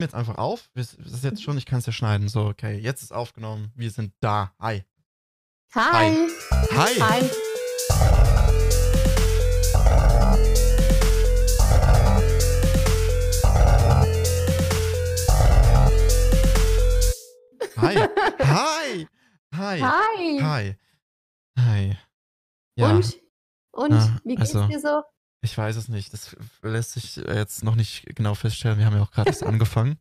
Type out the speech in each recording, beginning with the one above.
jetzt einfach auf. Das ist jetzt schon, ich kann es ja schneiden. So, okay, jetzt ist aufgenommen. Wir sind da. Hi. Hi. Hi. Hi. Hi. Hi. Hi. Hi. Hi. Hi. Ja, Und? Und? Ja, Wie geht's also- dir so? Ich weiß es nicht. Das lässt sich jetzt noch nicht genau feststellen. Wir haben ja auch gerade erst angefangen.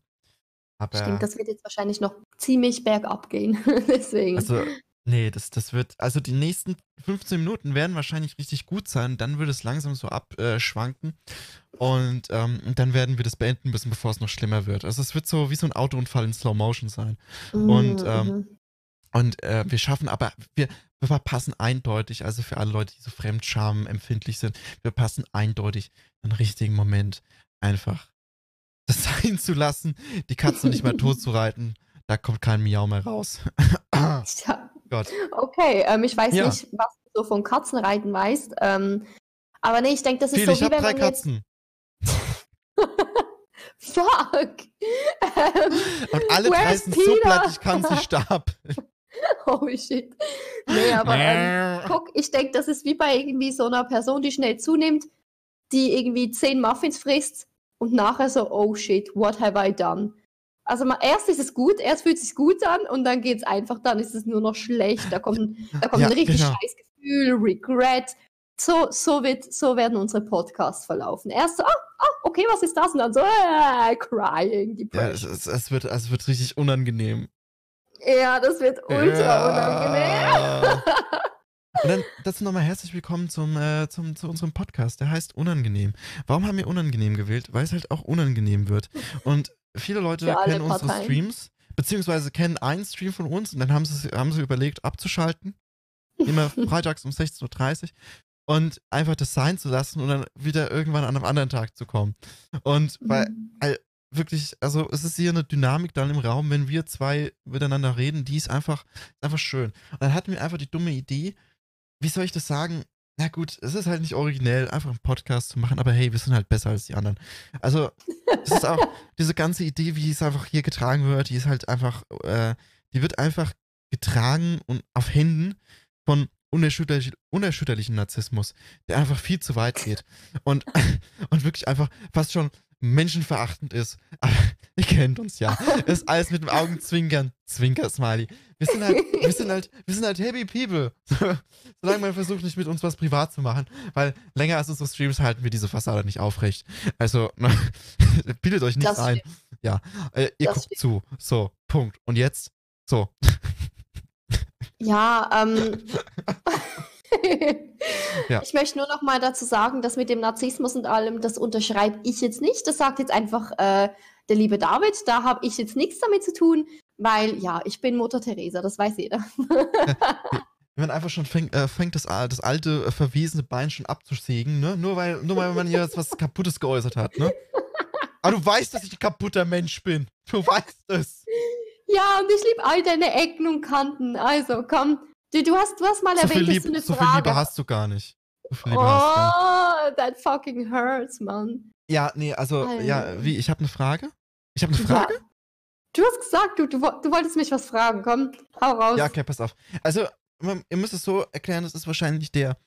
Aber, Stimmt, das wird jetzt wahrscheinlich noch ziemlich bergab gehen. Deswegen. also, nee, das, das wird, also die nächsten 15 Minuten werden wahrscheinlich richtig gut sein. Dann wird es langsam so abschwanken. Und ähm, dann werden wir das beenden müssen, bevor es noch schlimmer wird. Also es wird so wie so ein Autounfall in Slow Motion sein. und, Mm, ähm, mhm. Und äh, wir schaffen aber, wir, wir verpassen eindeutig, also für alle Leute, die so Fremdscham empfindlich sind, wir passen eindeutig einen richtigen Moment einfach das sein zu lassen, die Katze nicht mehr tot zu reiten. Da kommt kein Miau mehr raus. Ja, Gott. okay, ähm, ich weiß Ja. nicht, was du so von Katzenreiten weißt. Ähm, aber nee, ich denke, das ist Viel, so ich wie habe wenn drei man Katzen. Fuck! Ähm, Und alle drei sind so platt, ich kann sie stapeln. oh shit. Nee, aber ähm, guck, ich denke, das ist wie bei irgendwie so einer Person, die schnell zunimmt, die irgendwie zehn Muffins frisst und nachher so, oh shit, what have I done? Also mal, erst ist es gut, erst fühlt es sich gut an und dann geht es einfach, dann ist es nur noch schlecht. Da kommt, ein- da kommt Ja, ein richtig genau. scheiß Gefühl, Regret. So, so, wird, so werden unsere Podcasts verlaufen. Erst so, ah, ah, okay, was ist das? Und dann so, äh, crying, ja, es, depression. es, es, wird, es wird richtig unangenehm. Ja, das wird ultra unangenehm. Und dann dazu nochmal herzlich willkommen zum, äh, zum, zu unserem Podcast. Der heißt Unangenehm. Warum haben wir unangenehm gewählt? Weil es halt auch unangenehm wird. Und viele Leute kennen unsere Parteien. Streams, beziehungsweise kennen einen Stream von uns und dann haben sie, haben sie überlegt, abzuschalten. Immer freitags um 16.30 Uhr. Und einfach das sein zu lassen und dann wieder irgendwann an einem anderen Tag zu kommen. Und weil wirklich, also es ist hier eine Dynamik dann im Raum, wenn wir zwei miteinander reden, die ist einfach, ist einfach schön. Und dann hatten wir einfach die dumme Idee, wie soll ich das sagen? Na gut, es ist halt nicht originell, einfach einen Podcast zu machen, aber hey, wir sind halt besser als die anderen. Also, es ist auch diese ganze Idee, wie es einfach hier getragen wird, die ist halt einfach, äh, die wird einfach getragen und auf Händen von unerschütterlich, unerschütterlichen Narzissmus, der einfach viel zu weit geht und, und wirklich einfach fast schon menschenverachtend ist. Aber ihr kennt uns ja. Ist alles mit dem Augenzwinkern. Zwinker-Smiley. Wir sind halt, wir sind halt, wir sind halt happy people. Solange man versucht, nicht mit uns was privat zu machen. Weil länger als unsere Streams halten wir diese Fassade nicht aufrecht. Also, bildet euch nichts Das ein. Ja. Äh, ihr Das guckt stimmt. zu. So, Punkt. Und jetzt? So. Ja, ähm. Ja. Ich möchte nur noch mal dazu sagen, dass mit dem Narzissmus und allem, das unterschreibe ich jetzt nicht. Das sagt jetzt einfach äh, der liebe David. Da habe ich jetzt nichts damit zu tun, weil ja, ich bin Mutter Teresa, das weiß jeder. Wenn man einfach schon fängt, äh, fängt das, das alte, äh, verwesene Bein schon abzusägen, ne? Nur weil, nur weil man hier jetzt was Kaputtes geäußert hat, ne? Aber du weißt, dass ich ein kaputter Mensch bin. Du weißt es. ja, und ich liebe all deine Ecken und Kanten. Also komm, du, du, hast, du hast mal So erwähnt, dass Lieb, du eine so viel Frage Liebe hast du gar nicht. So viel Liebe hast du gar nicht. Oh, that fucking hurts, man. Ja, nee, also, ja, Alter. wie, ich habe eine Frage? Ich habe eine Frage? Ja. Du hast gesagt, du, du, du wolltest mich was fragen. Komm, hau raus. Ja, okay, pass auf. Also, ihr müsst es so erklären, das ist wahrscheinlich der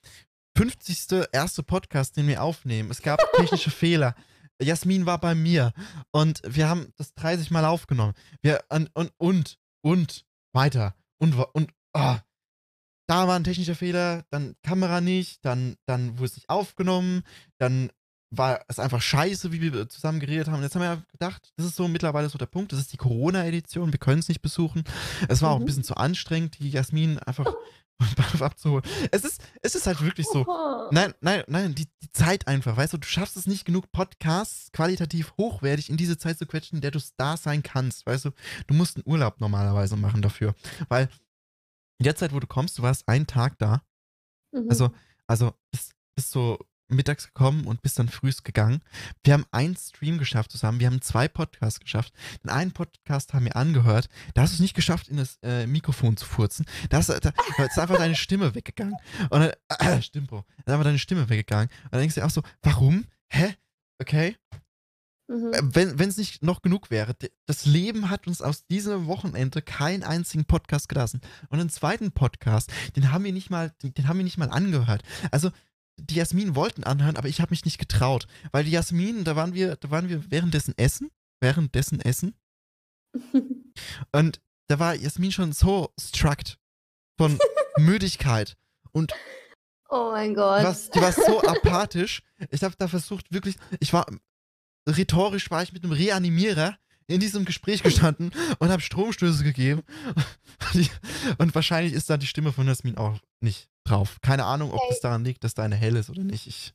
50. erste Podcast, den wir aufnehmen. Es gab technische Fehler. Jasmin war bei mir und wir haben das 30 Mal aufgenommen. Wir und und und, und weiter und und ah. Da war ein technischer Fehler, dann Kamera nicht, dann dann wurde es nicht aufgenommen, dann war es einfach scheiße, wie wir zusammen geredet haben. Und jetzt haben wir ja gedacht, das ist so mittlerweile so der Punkt, das ist die Corona-Edition, wir können es nicht besuchen. Es war auch ein Mhm. bisschen zu anstrengend, die Jasmin einfach abzuholen. Es ist, es ist halt wirklich so. Nein, nein, nein, die, die Zeit einfach, weißt du, du schaffst es nicht genug, Podcasts qualitativ hochwertig in diese Zeit zu quetschen, in der du da sein kannst, weißt du. Du musst einen Urlaub normalerweise machen dafür. Weil in der Zeit, wo du kommst, du warst einen Tag da, Mhm. also, also bist, bist so mittags gekommen und bist dann frühst gegangen. Wir haben einen Stream geschafft zusammen, wir haben zwei Podcasts geschafft. Den einen Podcast haben wir angehört, da hast du es nicht geschafft, in das äh, Mikrofon zu furzen. Da, hast, da, da ist einfach deine Stimme weggegangen. Und dann, äh, Stimmbruch. Da ist einfach deine Stimme weggegangen. Und dann denkst du dir auch so, warum? Hä? Okay. Mhm. Äh, Wenn es nicht noch genug wäre, das Leben hat uns aus diesem Wochenende keinen einzigen Podcast gelassen. Und einen zweiten Podcast, den haben wir nicht mal, den, den haben wir nicht mal angehört. Also die Jasmin wollten anhören, aber ich habe mich nicht getraut, weil die Jasmin, da waren wir, da waren wir währenddessen essen, währenddessen essen und da war Jasmin schon so struckt von Müdigkeit und oh mein Gott. was, die war so apathisch. Ich habe da versucht, wirklich, ich war, rhetorisch war ich mit einem Reanimierer in diesem Gespräch gestanden und habe Stromstöße gegeben. Und wahrscheinlich ist da die Stimme von Jasmin auch nicht drauf. Keine Ahnung, ob das daran liegt, dass da eine hell ist oder nicht. Ich,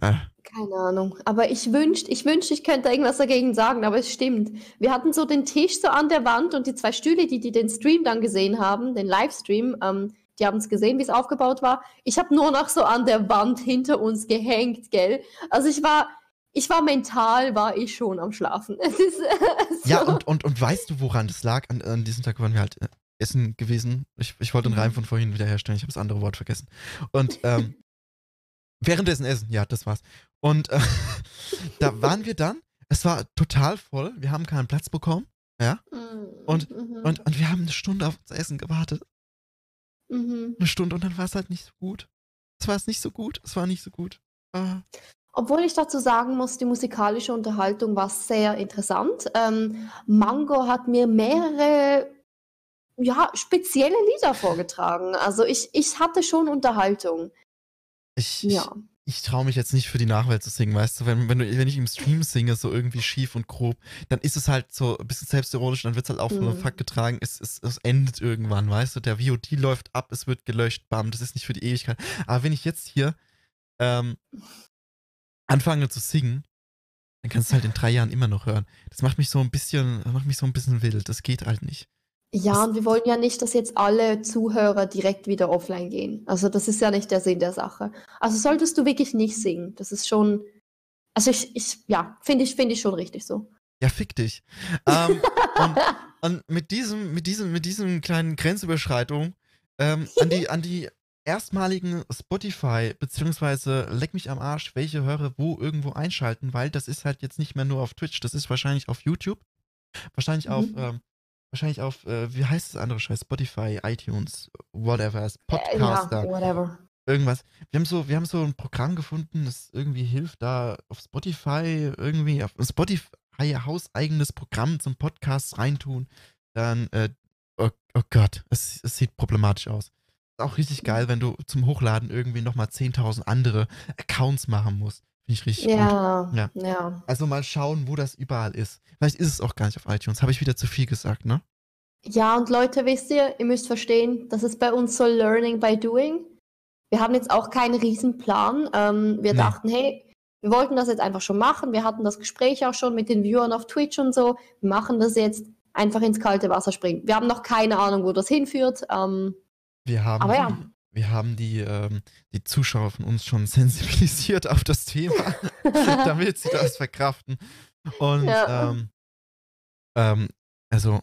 äh, Keine Ahnung. Aber ich wünschte, ich wünschte, ich könnte irgendwas dagegen sagen, aber es stimmt. Wir hatten so den Tisch so an der Wand und die zwei Stühle, die, die den Stream dann gesehen haben, den Livestream, ähm, die haben es gesehen, wie es aufgebaut war. Ich habe nur noch so an der Wand hinter uns gehängt, gell? Also ich war, ich war mental, war ich schon am Schlafen. Es ist äh, so. Ja, und, und, und weißt du, woran das lag? An, an diesem Tag waren wir halt äh, essen gewesen. Ich, ich wollte den Mhm. Reim von vorhin wiederherstellen. Ich habe das andere Wort vergessen. Und ähm, währenddessen essen, ja, das war's. Und äh, da waren wir dann. Es war total voll. Wir haben keinen Platz bekommen. Ja. Mm, Und- mhm, Und, und wir haben eine Stunde auf das Essen gewartet. mhm. Eine Stunde und dann war es halt nicht so gut. Es war es nicht so gut. Es war nicht so gut. Ah. Obwohl ich dazu sagen muss, die musikalische Unterhaltung war sehr interessant. Ähm, Mango hat mir mehrere ja, spezielle Lieder vorgetragen. Also ich, ich hatte schon Unterhaltung. Ich, Ja. ich, ich traue mich jetzt nicht für die Nachwelt zu singen, weißt du? Wenn, wenn, du, wenn ich im Stream singe, so irgendwie schief und grob, dann ist es halt so ein bisschen selbstironisch, dann wird es halt auch von Mhm. Fakt getragen. Es, es, es endet irgendwann, weißt du? Der VOD läuft ab, es wird gelöscht, bam, das ist nicht für die Ewigkeit. Aber wenn ich jetzt hier ähm, anfange zu singen, dann kannst du halt in drei Jahren immer noch hören. Das macht mich so ein bisschen, das macht mich so ein bisschen wild. Das geht halt nicht. Ja, und wir wollen ja nicht, dass jetzt alle Zuhörer direkt wieder offline gehen. Also das ist ja nicht der Sinn der Sache. Also solltest du wirklich nicht singen. Das ist schon. Also ich, ich ja, finde ich, finde ich schon richtig so. Ja, fick dich. Ähm, und, und mit diesem, mit diesem, mit diesem kleinen Grenzüberschreitung ähm, an die, an die erstmaligen Spotify beziehungsweise leck mich am Arsch, welche Hörer wo irgendwo einschalten, weil das ist halt jetzt nicht mehr nur auf Twitch, das ist wahrscheinlich auf YouTube, wahrscheinlich auf, Mhm. ähm, wahrscheinlich auf, äh, wie heißt das andere Scheiß, Spotify, iTunes, whatever, Podcaster ja, whatever. irgendwas. Wir haben so, wir haben so ein Programm gefunden, das irgendwie hilft, da auf Spotify irgendwie auf Spotify hauseigenes Programm zum Podcast reintun. Dann, äh, oh, oh Gott, es, es sieht problematisch aus. Auch richtig geil, wenn du zum Hochladen irgendwie nochmal 10.000 andere Accounts machen musst. Finde ich richtig gut. Ja, Ja. ja. Also mal schauen, wo das überall ist. Vielleicht ist es auch gar nicht auf iTunes. Habe ich wieder zu viel gesagt, ne? Ja, und Leute, wisst ihr, ihr müsst verstehen, das ist bei uns so Learning by Doing. Wir haben jetzt auch keinen Riesenplan. Ähm, wir Nee. dachten, hey, wir wollten das jetzt einfach schon machen. Wir hatten das Gespräch auch schon mit den Viewern auf Twitch und so. Wir machen das jetzt einfach ins kalte Wasser springen. Wir haben noch keine Ahnung, wo das hinführt. Ähm, Wir haben, Aber ja. die, wir haben die, ähm, die Zuschauer von uns schon sensibilisiert auf das Thema, damit sie das verkraften. Und Ja. ähm, ähm, also,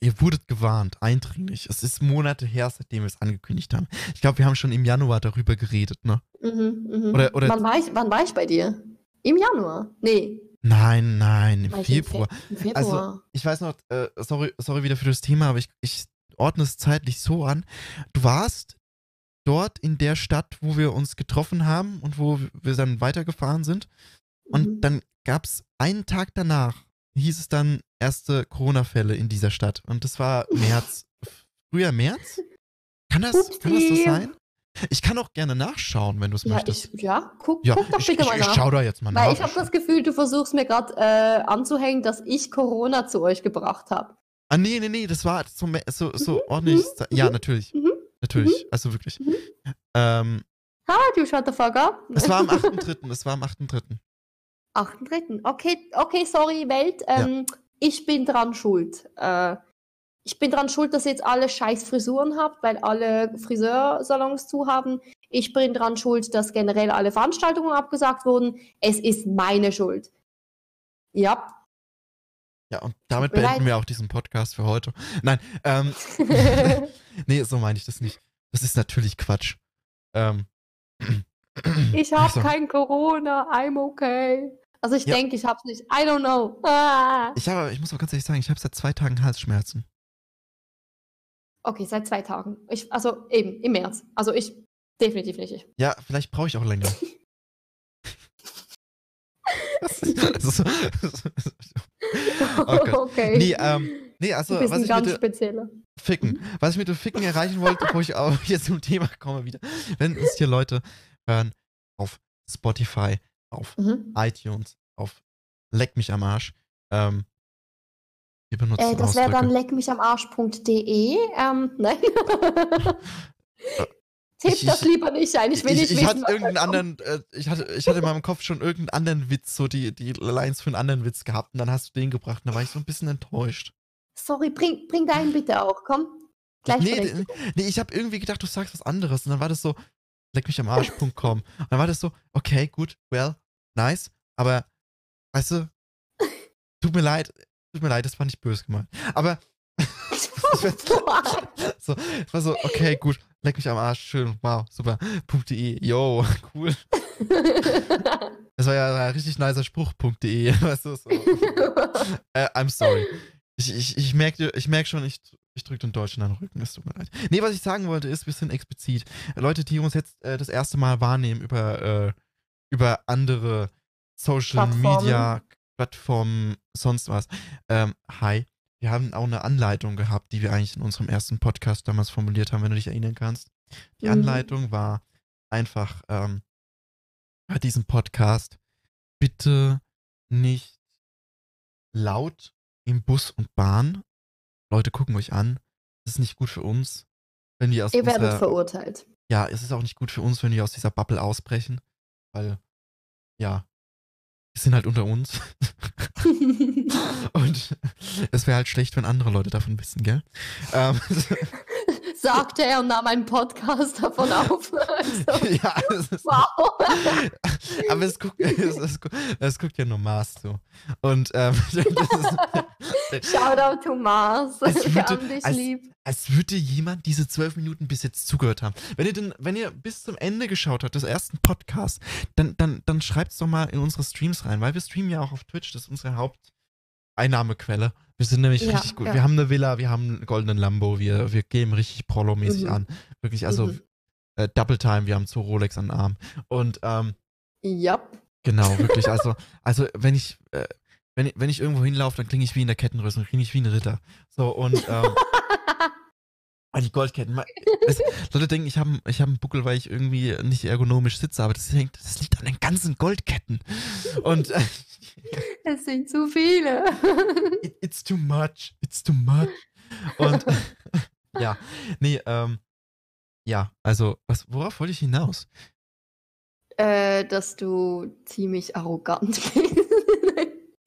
ihr wurdet gewarnt, eindringlich. Es ist Monate her, seitdem wir es angekündigt haben. Ich glaube, wir haben schon im Januar darüber geredet, ne? mhm, mhm. Oder- oder- wann, war ich, wann war ich bei dir? Im Januar? Nee, Nein, nein, im Februar. Fe im Februar. Ich weiß noch, äh, sorry, sorry wieder für das Thema, aber ich, ich ordne es zeitlich so an. Du warst dort in der Stadt, wo wir uns getroffen haben und wo wir dann weitergefahren sind. Und Mhm. dann gab es einen Tag danach, hieß es dann erste Corona-Fälle in dieser Stadt. Und das war März. Früher März? Kann das, kann das so sein? Ich kann auch gerne nachschauen, wenn du es ja, möchtest. ich, ja, guck, ja, guck doch ich, bitte ich, mal ich nach. schau da jetzt mal nach. Weil ich habe das Gefühl, du versuchst mir gerade äh, anzuhängen, dass ich Corona zu euch gebracht habe. Ah, nee, nee, nee, das war so, so, so Mhm, ordentlich. mhm, Ja, mhm, natürlich. mhm, Natürlich. Also wirklich. Mhm. Ähm, Ha, du shut the fuck up. Es war am 8.3. Es war am 8.3. 8.3. Okay, okay, sorry, Welt. Ähm, Ich bin dran schuld. Äh, ich bin dran schuld, dass ihr jetzt alle scheiß Frisuren habt, weil alle Friseursalons zu haben. Ich bin dran schuld, dass generell alle Veranstaltungen abgesagt wurden. Es ist meine Schuld. Ja. Ja, und damit beenden leid. wir auch diesen Podcast für heute. Nein, ähm, nee, so meine ich das nicht. Das ist natürlich Quatsch. Ähm, ich habe also, kein Corona, I'm okay. Also ich Ja. denke, ich hab's nicht. I don't know. Ah. Ich, habe, ich muss aber ganz ehrlich sagen, ich habe seit zwei Tagen Halsschmerzen. Okay, seit zwei Tagen. Ich, also eben, im März. Also ich definitiv nicht. Ich. Ja, vielleicht brauche ich auch länger. Das ist- Oh okay. Nee, ähm, nee, also, du bist was ein ich ganz spezieller. Ficken. Was ich mit dem Ficken erreichen wollte, wo ich auch jetzt zum Thema komme wieder. Wenn uns hier Leute hören auf Spotify, auf Mhm. iTunes, auf Leck mich am Arsch, ähm, wir benutzen Äh, das wäre dann leckmichamarsch.de. Ähm, nein. Tipp Ich- das ich- lieber nicht ein. Ich will nicht ich, ich wissen, hatte irgendeinen anderen, äh, ich hatte, ich hatte in meinem Kopf schon irgendeinen anderen Witz, so die, die Lines für einen anderen Witz gehabt und dann hast du den gebracht und da war ich so ein bisschen enttäuscht. Sorry, bring, bring deinen bitte auch. Komm. Gleich Nee, nee, nee, ich habe irgendwie gedacht, du sagst was anderes und dann war das so, leck mich am Arsch.com. Und dann war das so, okay, gut, well, nice, aber, weißt du, tut mir leid, tut mir leid, das war nicht böse gemeint. Aber, so, es war so, okay, gut, leck mich am Arsch, schön, wow, super, .de, yo, cool. Das war ja ein richtig nicer Spruch, .de, weißt du, so. Äh, I'm sorry. Ich, ich, ich merke ich merk schon, ich, ich drücke den Deutschen an den Rücken, es tut mir leid. Nee, was ich sagen wollte, ist, wir sind explizit. Leute, die uns jetzt äh, das erste Mal wahrnehmen über, äh, über andere Social Plattformen. Media Plattformen, sonst was. Ähm, hi. Wir haben auch eine Anleitung gehabt, die wir eigentlich in unserem ersten Podcast damals formuliert haben, wenn du dich erinnern kannst. Die Mhm. Anleitung war einfach ähm, bei diesem Podcast bitte nicht laut im Bus und Bahn. Leute gucken euch an. Das ist nicht gut für uns, wenn wir aus Ihr werdet unserer, verurteilt. ja, es ist auch nicht gut für uns, wenn wir aus dieser Bubble ausbrechen, weil ja, sind halt unter uns und es wäre halt schlecht, wenn andere Leute davon wissen, gell? Ähm, Sagte er und nahm einen Podcast davon auf. Also, ja, ist, wow. aber es guckt, es, es, es guckt ja nur Mars zu. Und ähm, ist, Shoutout to Mars. Wir würde- haben dich als- lieb. als würde jemand diese zwölf Minuten bis jetzt zugehört haben. Wenn ihr denn, wenn ihr bis zum Ende geschaut habt, des ersten Podcasts, dann, dann, dann schreibt es doch mal in unsere Streams rein, weil wir streamen ja auch auf Twitch, das ist unsere Haupteinnahmequelle. Wir sind nämlich Ja, richtig gut. ja. Wir haben eine Villa, wir haben einen goldenen Lambo, wir, wir geben richtig Prolo-mäßig Mhm. an. Wirklich, also Mhm. äh, Double Time, wir haben zwei Rolex an den Arm. Und ähm, Ja. Genau, wirklich. Also, also wenn ich, äh, wenn, ich- wenn ich irgendwo hinlaufe, dann klinge ich wie in der Kettenrüstung, klinge ich wie ein Ritter. So, und ähm, ah, die Goldketten. Es, Leute denken, ich habe ich hab einen Buckel, weil ich irgendwie nicht ergonomisch sitze, aber das, hängt, das liegt an den ganzen Goldketten. Und äh, Es sind zu viele. it, it's too much, it's too much. Und ja, nee, ähm, ja, also, was, worauf wollte ich hinaus? äh, dass du ziemlich arrogant bist.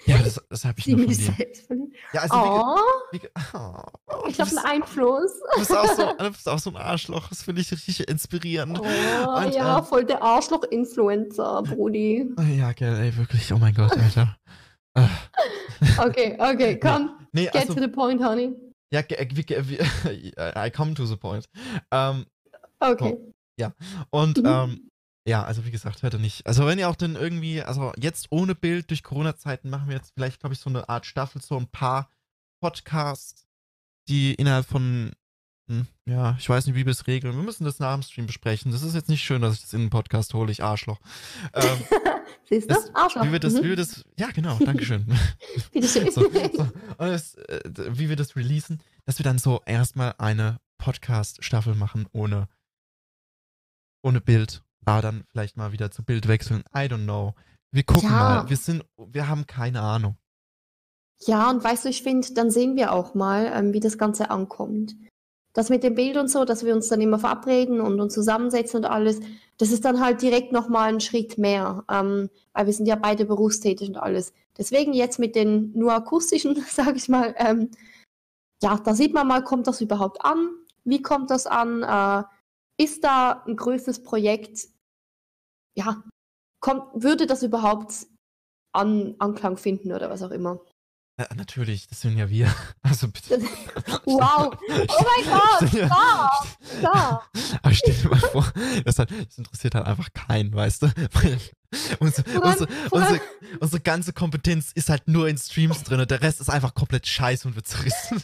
Ja, das, das habe ich nur von ziemlich dir. selbstverliebt. Ja, also, wie, Oh, wie, ge- oh, ich bist- einen Einfluss. Du bist auch so, du bist auch so ein Arschloch. Das finde ich richtig inspirierend. Oh, Und, ja, ähm, voll der Arschloch-Influencer, Brudi. Ja, gell, ey, wirklich. Oh mein Gott, Alter. Okay, okay, komm. nee, Get also, to the point, honey. ja, wie, ge- wie, I come to the point. Ähm, Okay. und, Mhm. ähm, ja, also wie gesagt, heute nicht. Also wenn ihr auch dann irgendwie, also jetzt ohne Bild durch Corona-Zeiten machen wir jetzt vielleicht, glaube ich, so eine Art Staffel, so ein paar Podcasts, die innerhalb von, hm, ja, ich weiß nicht, wie wir es regeln. Wir müssen das nach dem Stream besprechen. Das ist jetzt nicht schön, dass ich das in den Podcast hole, ich Arschloch. Ähm, Siehst du? das- Arschloch. wie wir das, Mhm. wie wir das, ja genau, Dankeschön. Bitteschön. so, so. Das, äh, wie wir das releasen, dass wir dann so erstmal eine Podcast-Staffel machen ohne, ohne Bild. Ah, dann vielleicht mal wieder zu Bild wechseln. I don't know. Wir gucken Ja. mal. Wir sind, wir haben keine Ahnung. Ja, und weißt du, ich finde, dann sehen wir auch mal, ähm, wie das Ganze ankommt. Das mit dem Bild und so, dass wir uns dann immer verabreden und uns zusammensetzen und alles, das ist dann halt direkt nochmal ein Schritt mehr, ähm, weil wir sind ja beide berufstätig und alles. Deswegen jetzt mit den nur akustischen, sage ich mal, ähm, ja, da sieht man mal, kommt das überhaupt an? Wie kommt das an? Äh, ist da ein größtes Projekt? Ja, kommt, würde das überhaupt an Anklang finden oder was auch immer? Ja, natürlich, das sind ja wir. Also bitte. wow. Oh mein Gott. Ja, da. Aber stell dir mal vor, das, hat, das, interessiert halt einfach keinen, weißt du? unsere, unsere, unsere, unsere, ganze Kompetenz ist halt nur in Streams drin und der Rest ist einfach komplett scheiße und wird zerrissen.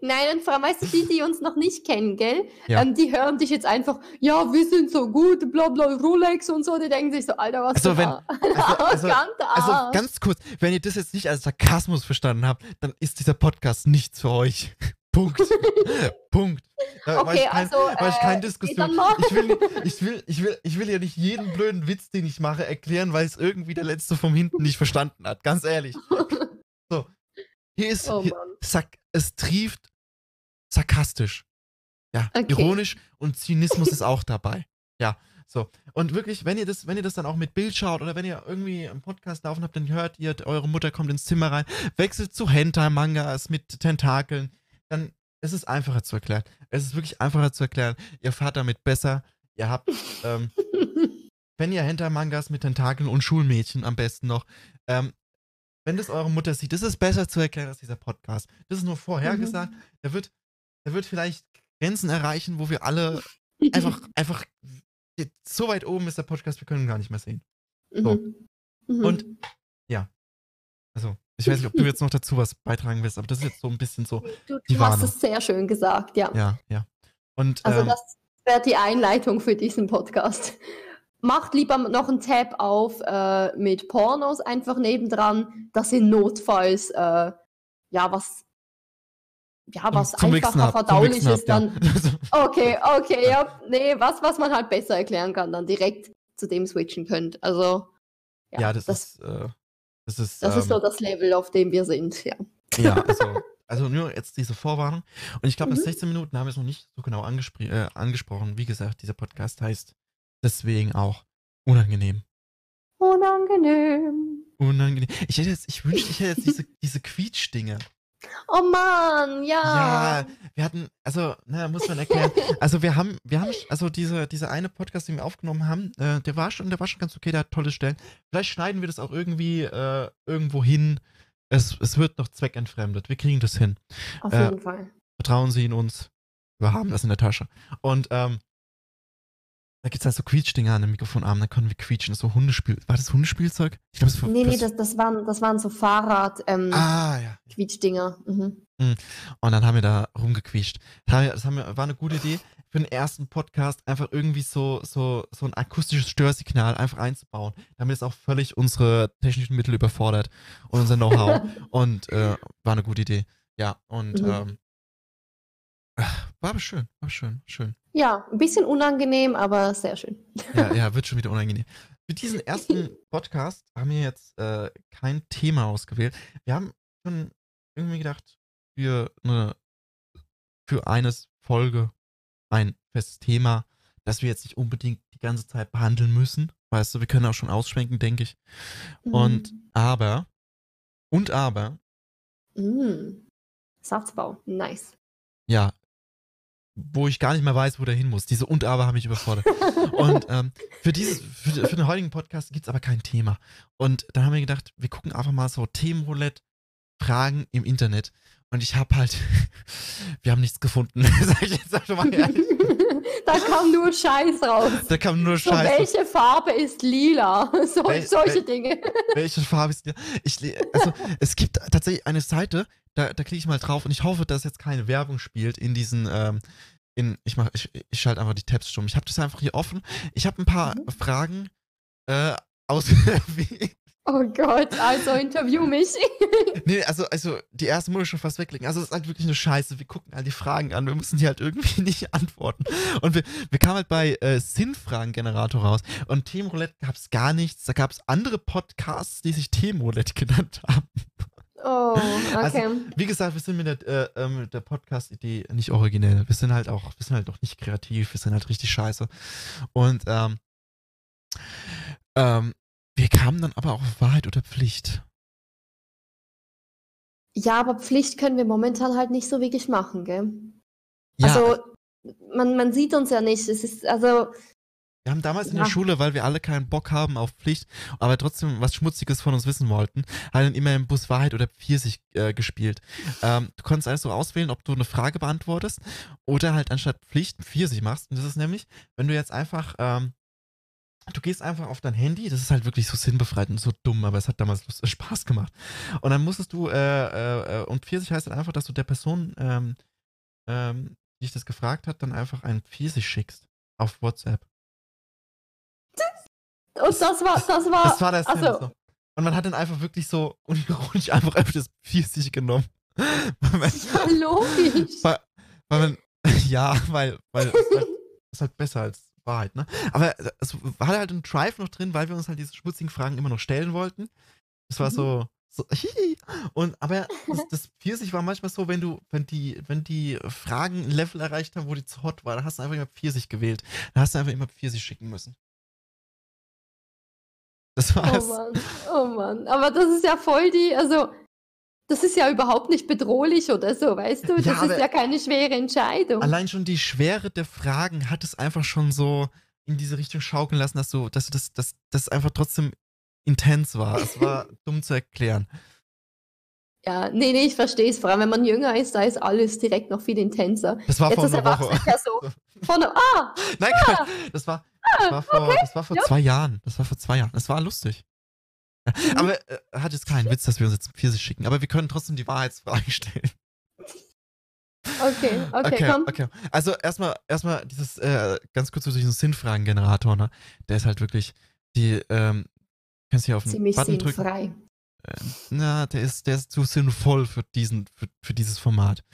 Nein, und vor allem, weißt du, die, die uns noch nicht kennen, gell? Ja. Ähm, die hören dich jetzt einfach, ja, wir sind so gut, bla bla, Rolex und so, die denken sich so, Alter, was also, wenn, also, also, also, ganz kurz, wenn ihr das jetzt nicht als Sarkasmus verstanden habt, dann ist dieser Podcast nichts für euch. Punkt. Punkt. Da okay, ich kein, also, äh, ich keine Diskussion. Ich will, ich, will, ich, will, ich will ja nicht jeden blöden Witz, den ich mache, erklären, weil es irgendwie der Letzte vom Hinten nicht verstanden hat. Ganz ehrlich. So. Hier ist, oh, hier, es trieft sarkastisch. Ja, okay. ironisch und Zynismus ist auch dabei. Ja, so. Und wirklich, wenn ihr das, wenn ihr das dann auch mit Bild schaut oder wenn ihr irgendwie einen Podcast laufen habt, dann hört ihr, eure Mutter kommt ins Zimmer rein, wechselt zu Hentai-Mangas mit Tentakeln, dann ist es einfacher zu erklären. Es ist wirklich einfacher zu erklären. Ihr fahrt damit besser. Ihr habt, ähm, wenn ihr Hentai-Mangas mit Tentakeln und Schulmädchen am besten noch, ähm, wenn das eure Mutter sieht, das ist besser zu erklären als dieser Podcast. Das ist nur vorhergesagt. Mhm. Der wird der wird vielleicht Grenzen erreichen, wo wir alle einfach, einfach so weit oben ist der Podcast, wir können ihn gar nicht mehr sehen. So. Mhm. Mhm. Und ja, also ich weiß nicht, ob du jetzt noch dazu was beitragen willst, aber das ist jetzt so ein bisschen so. Du, du hast es sehr schön gesagt, ja. Ja, ja. Und, also ähm, das wäre die Einleitung für diesen Podcast. Macht lieber noch einen Tab auf äh, mit Pornos einfach nebendran, dass ihr notfalls äh, ja was ja, was zum einfacher verdaulich ist, dann. Ja. okay, okay, ja. Nee, was, was man halt besser erklären kann, dann direkt zu dem switchen könnt. Also. Ja, ja das, das, ist. Äh, das ist, das ähm, ist so das Level, auf dem wir sind, ja. Ja, also, also nur jetzt diese Vorwarnung. Und ich glaube, mhm. in 16 Minuten haben wir es noch nicht so genau äh, angesprochen. Wie gesagt, dieser Podcast heißt deswegen auch unangenehm. Unangenehm. Unangenehm. Ich, hätte jetzt, ich wünschte, ich hätte jetzt diese, diese Quietsch-Dinge. Oh Mann, ja. Ja, wir hatten, also, na, muss man erklären. also wir haben, wir haben, also diese, diese eine Podcast, den wir aufgenommen haben, äh, der war schon, der war schon ganz okay, der hat tolle Stellen. Vielleicht schneiden wir das auch irgendwie äh, irgendwo hin. Es, es wird noch zweckentfremdet. Wir kriegen das hin. Auf äh, jeden Fall. Vertrauen Sie in uns. Wir haben das in der Tasche. Und ähm, da gibt es halt so Quietschdinger an dem Mikrofonarm, dann können wir quietschen. So Hundespiel. War das Hundespielzeug? Ich glaube, es war. Nee, nee, das, das, waren, das waren so Fahrrad. Ähm, ah, ja. Quietschdinger. Mhm. mhm. Und dann haben wir da rumgequietscht. Das, haben wir, das haben wir, war eine gute Idee für den ersten Podcast, einfach irgendwie so, so, so ein akustisches Störsignal einfach einzubauen, damit es auch völlig unsere technischen Mittel überfordert und unser Know-how. und äh, war eine gute Idee. Ja, und mhm. ähm, war aber schön, war schön, schön. Ja, ein bisschen unangenehm, aber sehr schön. Ja, ja, wird schon wieder unangenehm. Für diesen ersten Podcast haben wir jetzt äh, kein Thema ausgewählt. Wir haben schon irgendwie gedacht, für eine, für eine Folge ein festes Thema, das wir jetzt nicht unbedingt die ganze Zeit behandeln müssen. Weißt du, wir können auch schon ausschwenken, denke ich. Und mm. aber, und aber. Mm. Satzbau, nice. Ja, wo ich gar nicht mehr weiß, wo der hin muss. Diese und aber haben mich überfordert. und ähm, für, dieses, für, für, den heutigen Podcast gibt es aber kein Thema. Und dann haben wir gedacht, wir gucken einfach mal so Themenroulette, Fragen im Internet. Und ich habe halt, wir haben nichts gefunden. Sag ich jetzt einfach mal ehrlich. da kam nur Scheiß raus. Da kam nur Scheiß. So, welche Farbe ist lila? So, Wel solche wel Dinge. Welche Farbe ist lila? Ich, also, es gibt tatsächlich eine Seite, da, da klicke ich mal drauf und ich hoffe, dass jetzt keine Werbung spielt in diesen, ähm, in, ich mach, ich, ich schalte einfach die Tabs stumm. Ich habe das einfach hier offen. Ich habe ein paar mhm. Fragen äh, aus wie. Oh Gott, also interview mich. nee, also, also die erste muss ich schon fast weglegen. Also es ist halt wirklich eine Scheiße. Wir gucken all die Fragen an. Wir müssen die halt irgendwie nicht antworten. Und wir, wir kamen halt bei äh, Sinnfragengenerator raus. Und Themenroulette gab es gar nichts. Da gab es andere Podcasts, die sich Themenroulette genannt haben. Oh, also, okay. Also, wie gesagt, wir sind mit der, äh, ähm, der Podcast-Idee nicht originell. Wir sind halt auch, wir sind halt noch nicht kreativ, wir sind halt richtig scheiße. Und ähm, ähm, wir kamen dann aber auch auf Wahrheit oder Pflicht. Ja, aber Pflicht können wir momentan halt nicht so wirklich machen, gell? Ja. Also, man, man sieht uns ja nicht. Es ist, also, Wir haben damals in Ja. der Schule, weil wir alle keinen Bock haben auf Pflicht, aber trotzdem was Schmutziges von uns wissen wollten, halt dann immer im Bus Wahrheit oder Pfirsich äh, gespielt. Ähm, du konntest alles so auswählen, ob du eine Frage beantwortest oder halt anstatt Pflicht Pfirsich machst. Und das ist nämlich, wenn du jetzt einfach, ähm, du gehst einfach auf dein Handy, das ist halt wirklich so sinnbefreit und so dumm, aber es hat damals Lust, Spaß gemacht. Und dann musstest du, äh, äh, äh, und Pfirsich heißt halt einfach, dass du der Person, ähm, ähm, die dich das gefragt hat, dann einfach einen Pfirsich schickst auf WhatsApp. Und das war, das war, Das war der Sinn. also, so. Und man hat dann einfach wirklich so unironisch einfach öfters Pfirsich genommen. man, ja, logisch. weil, weil man, ja, weil, weil es halt, ist halt besser als Wahrheit, ne? Aber es war halt ein Drive noch drin, weil wir uns halt diese schmutzigen Fragen immer noch stellen wollten. Es war Mhm. so, so hihi. und aber das, das Pfirsich war manchmal so, wenn du, wenn die, wenn die Fragen ein Level erreicht haben, wo die zu hot war, dann hast du einfach immer Pfirsich gewählt. Dann hast du einfach immer Pfirsich schicken müssen. Das Oh es. Mann, oh Mann. Aber das ist ja voll die, also, das ist ja überhaupt nicht bedrohlich oder so, weißt du? Das Ja, ist ja keine schwere Entscheidung. Allein schon die Schwere der Fragen hat es einfach schon so in diese Richtung schaukeln lassen, dass du, dass du das, dass das einfach trotzdem intens war. Es war dumm zu erklären. Ja, nee, nee, ich verstehe es. Vor allem, wenn man jünger ist, da ist alles direkt noch viel intenser. Das war Jetzt vor einer Woche. Erwachsener ja so. Von, ah, Nein, das war, das war vor, das war vor zwei Jahren. Das war vor zwei Jahren. Das war lustig. Aber äh, hat jetzt keinen Witz, dass wir uns jetzt Pfirsich schicken. Aber wir können trotzdem die Wahrheitsfragen stellen. okay, okay, Okay, komm. okay. Also erstmal, erstmal dieses, äh, ganz kurz zu diesem Sinnfragengenerator, ne? Der ist halt wirklich, die, ähm, kannst hier auf den Ziemlich Button drücken. sinnfrei. Na, der ist, der ist zu sinnvoll für diesen, für, für dieses Format.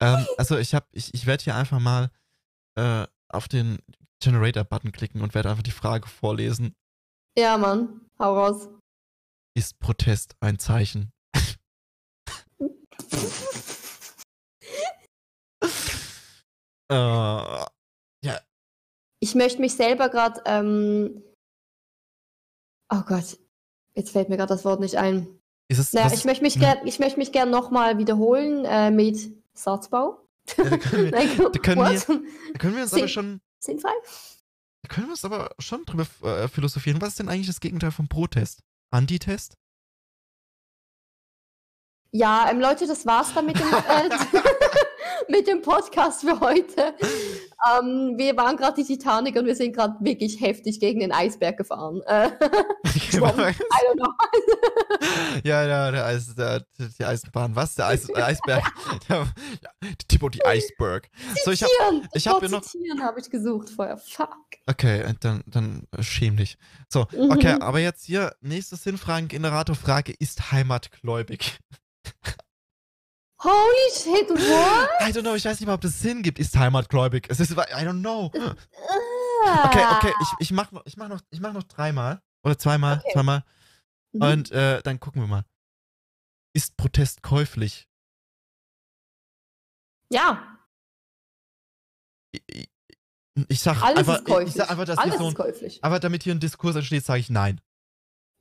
Ähm, also ich habe, ich, ich werde hier einfach mal äh, auf den Generator-Button klicken und werde einfach die Frage vorlesen. Ja, Mann, hau raus. Ist Protest ein Zeichen? Äh, Ich möchte mich selber gerade, ähm, oh Gott, jetzt fällt mir gerade das Wort nicht ein. ist es, Naja, was- ich möchte mich Hm. gern, ich möchte mich gern nochmal wiederholen äh, mit Satzbau. Ja, da können wir, Nein, da können what? da können wir uns aber schon, Sinnfrei? da können wir uns aber schon drüber äh, philosophieren. Was ist denn eigentlich das Gegenteil vom Protest? Antitest? Ja, ähm, Leute, das war's dann mit dem, äh, mit dem Podcast für heute. Ähm, wir waren gerade die Titanic und wir sind gerade wirklich heftig gegen den Eisberg gefahren. Äh, Schwamm. I don't know. ja, ja, der Eis, der, die Eisenbahn. Was? Der Eis, Eisberg. Der, ja, Timothy Iceberg. So, ich hab, Zitieren. ich hab hier noch- habe ich gesucht vorher. Fuck. okay, äh, dann, dann äh, schäm dich. So, okay, Mhm. aber jetzt hier, nächste Sinnfragen-Generator-Frage. Ist heimatgläubig? Holy shit, what? I don't know, ich weiß nicht mal, ob das Sinn gibt. Ist heimatgläubig? Es ist, I don't know. Okay, Ah. okay, ich, ich mach noch, ich mach noch, ich mach noch dreimal. Oder zweimal, Okay. zweimal. Mhm. Und äh, dann gucken wir mal. Ist Protest käuflich? Ja, Ich, ich sag alles einfach, ist ich, käuflich. ich sag einfach, dass alles so ist ein, käuflich. aber damit hier ein Diskurs entsteht, sage ich nein.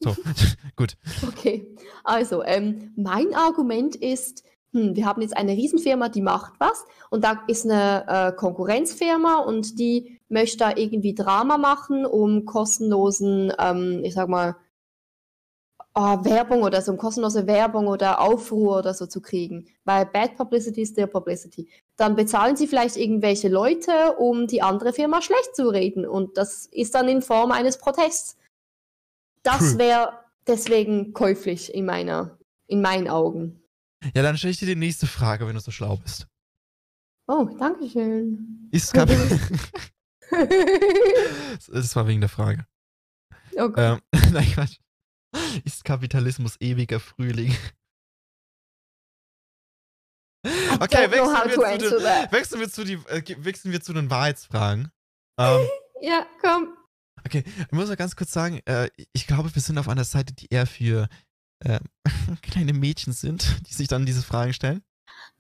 So, gut. Okay, also ähm, mein Argument ist, hm, wir haben jetzt eine Riesenfirma, die macht was und da ist eine äh, Konkurrenzfirma und die möchte da irgendwie Drama machen, um kostenlosen, ähm, ich sag mal, ah, Werbung oder so, um kostenlose Werbung oder Aufruhr oder so zu kriegen. Weil Bad Publicity ist der Publicity. Dann bezahlen sie vielleicht irgendwelche Leute, um die andere Firma schlecht zu reden und das ist dann in Form eines Protests. Das True. wäre deswegen käuflich in meiner, in meinen Augen. Ja, dann stelle ich dir die nächste Frage, wenn du so schlau bist. Oh, danke schön. Ist Kap Das war wegen der Frage. okay. Ähm, nein, Quatsch. Ist Kapitalismus ewiger Frühling? Okay, wechseln wir, zu den, wechseln, wir zu die, äh, wechseln wir zu den Wahrheitsfragen. Ähm, Ja, komm. okay, ich muss mal ganz kurz sagen, äh, ich glaube, wir sind auf einer Seite, die eher für äh, kleine Mädchen sind, die sich dann diese Fragen stellen.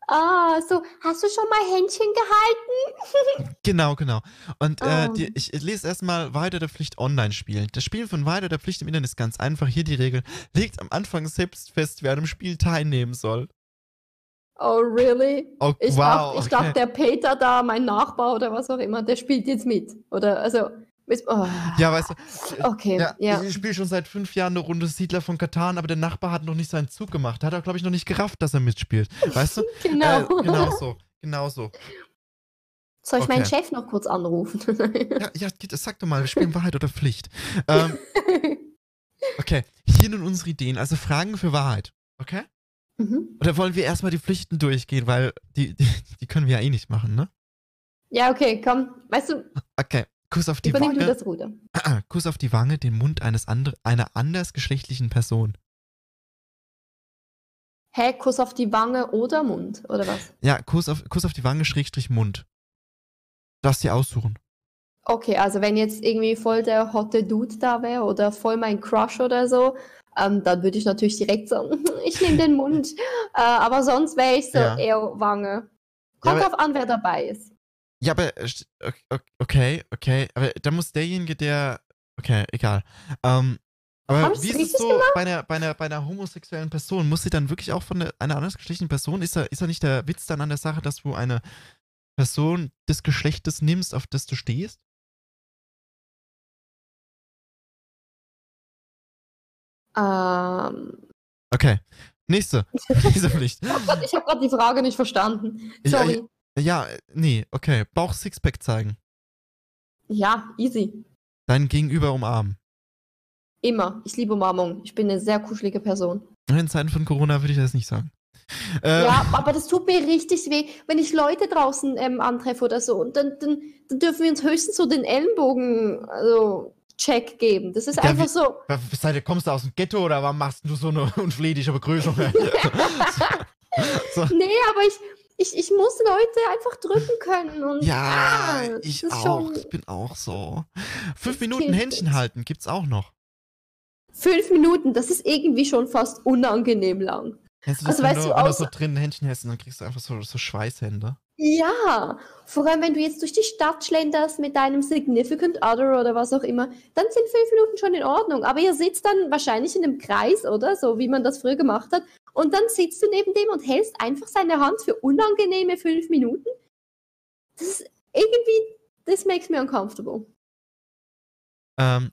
Ah, so, hast du schon mal Händchen gehalten? Genau, genau. Und äh, Oh. die, ich lese erstmal Weiter der Pflicht online spielen. Das Spielen von Weiter der Pflicht im Internet ist ganz einfach. Hier die Regel. Legt am Anfang selbst fest, wer an dem Spiel teilnehmen soll. Oh, really? Oh, Ich, wow. dachte, ich okay. dachte, der Peter da, mein Nachbar oder was auch immer, der spielt jetzt mit. Oder, also, Oh. Ja, weißt du, Okay, ja, ja. ich spiele schon seit fünf Jahren eine Runde Siedler von Katan, aber der Nachbar hat noch nicht seinen Zug gemacht. Hat er, glaube ich, noch nicht gerafft, dass er mitspielt. Weißt du? Genau. Äh, genau so. Genau so. Soll ich meinen Okay. Chef noch kurz anrufen? Ja, ja, sag doch mal, wir spielen Wahrheit oder Pflicht. Ähm, okay, hier nun unsere Ideen, also Fragen für Wahrheit. Okay? mhm. Oder wollen wir erstmal die Pflichten durchgehen, weil die, die, die können wir ja eh nicht machen, ne? Ja, okay, komm. Weißt du, Okay, Kuss auf die übernimm Wange. das Ruder. Kuss auf die Wange, den Mund eines andre, einer andersgeschlechtlichen Person. Hä, Kuss auf die Wange oder Mund, oder was? Ja, Kuss auf, Kuss auf die Wange, Schrägstrich Mund. Darfst dir aussuchen. Okay, also wenn jetzt irgendwie voll der hotte Dude da wäre oder voll mein Crush oder so, ähm, dann würde ich natürlich direkt sagen, ich nehme den Mund. Äh, aber sonst wäre ich so Ja. eher Wange. Ja, Kommt aber- drauf an, wer dabei ist. Ja, aber äh, okay, okay, aber da muss derjenige, der. Okay, egal. Ähm, aber Hab ich's wie ist es so bei einer, bei, einer, bei einer homosexuellen Person? Muss sie dann wirklich auch von der, einer andersgeschlechtlichen Person? Ist da, ist da nicht der Witz dann an der Sache, dass du eine Person des Geschlechtes nimmst, auf das du stehst? Ähm, Okay. Nächste. Nächste Pflicht. ich habe gerade die Frage nicht verstanden. Sorry. Ja, äh, nee, okay. Bauch Sixpack zeigen. Ja, easy. Dein Gegenüber umarmen. Immer. Ich liebe Umarmung. Ich bin eine sehr kuschelige Person. In Zeiten von Corona würde ich das nicht sagen. Äh, Ja, aber das tut mir richtig weh, wenn ich Leute draußen ähm, antreffe oder so. Und dann, dann, dann dürfen wir uns höchstens so den Ellenbogen, also Check geben. Das ist Ja, einfach wie- so. Ihr, kommst du aus dem Ghetto oder warum machst du so eine unflätige Begrüßung? so. Nee, aber ich, ich, ich muss Leute einfach drücken können. Und, Ja, ah, ich ist auch. Ich bin auch so. Fünf Minuten Händchen mich. halten gibt's auch noch. Fünf Minuten, das ist irgendwie schon fast unangenehm lang. Kennst du das, Also, wenn, weißt du, wenn du so drin Händchen hältst und dann kriegst du einfach so, so Schweißhände? Ja, vor allem wenn du jetzt durch die Stadt schlenderst mit deinem Significant Other oder was auch immer, dann sind fünf Minuten schon in Ordnung. Aber ihr sitzt dann wahrscheinlich in einem Kreis, oder? So wie man das früher gemacht hat. Und dann sitzt du neben dem und hältst einfach seine Hand für unangenehme fünf Minuten. Das ist irgendwie, this makes me uncomfortable. Ähm,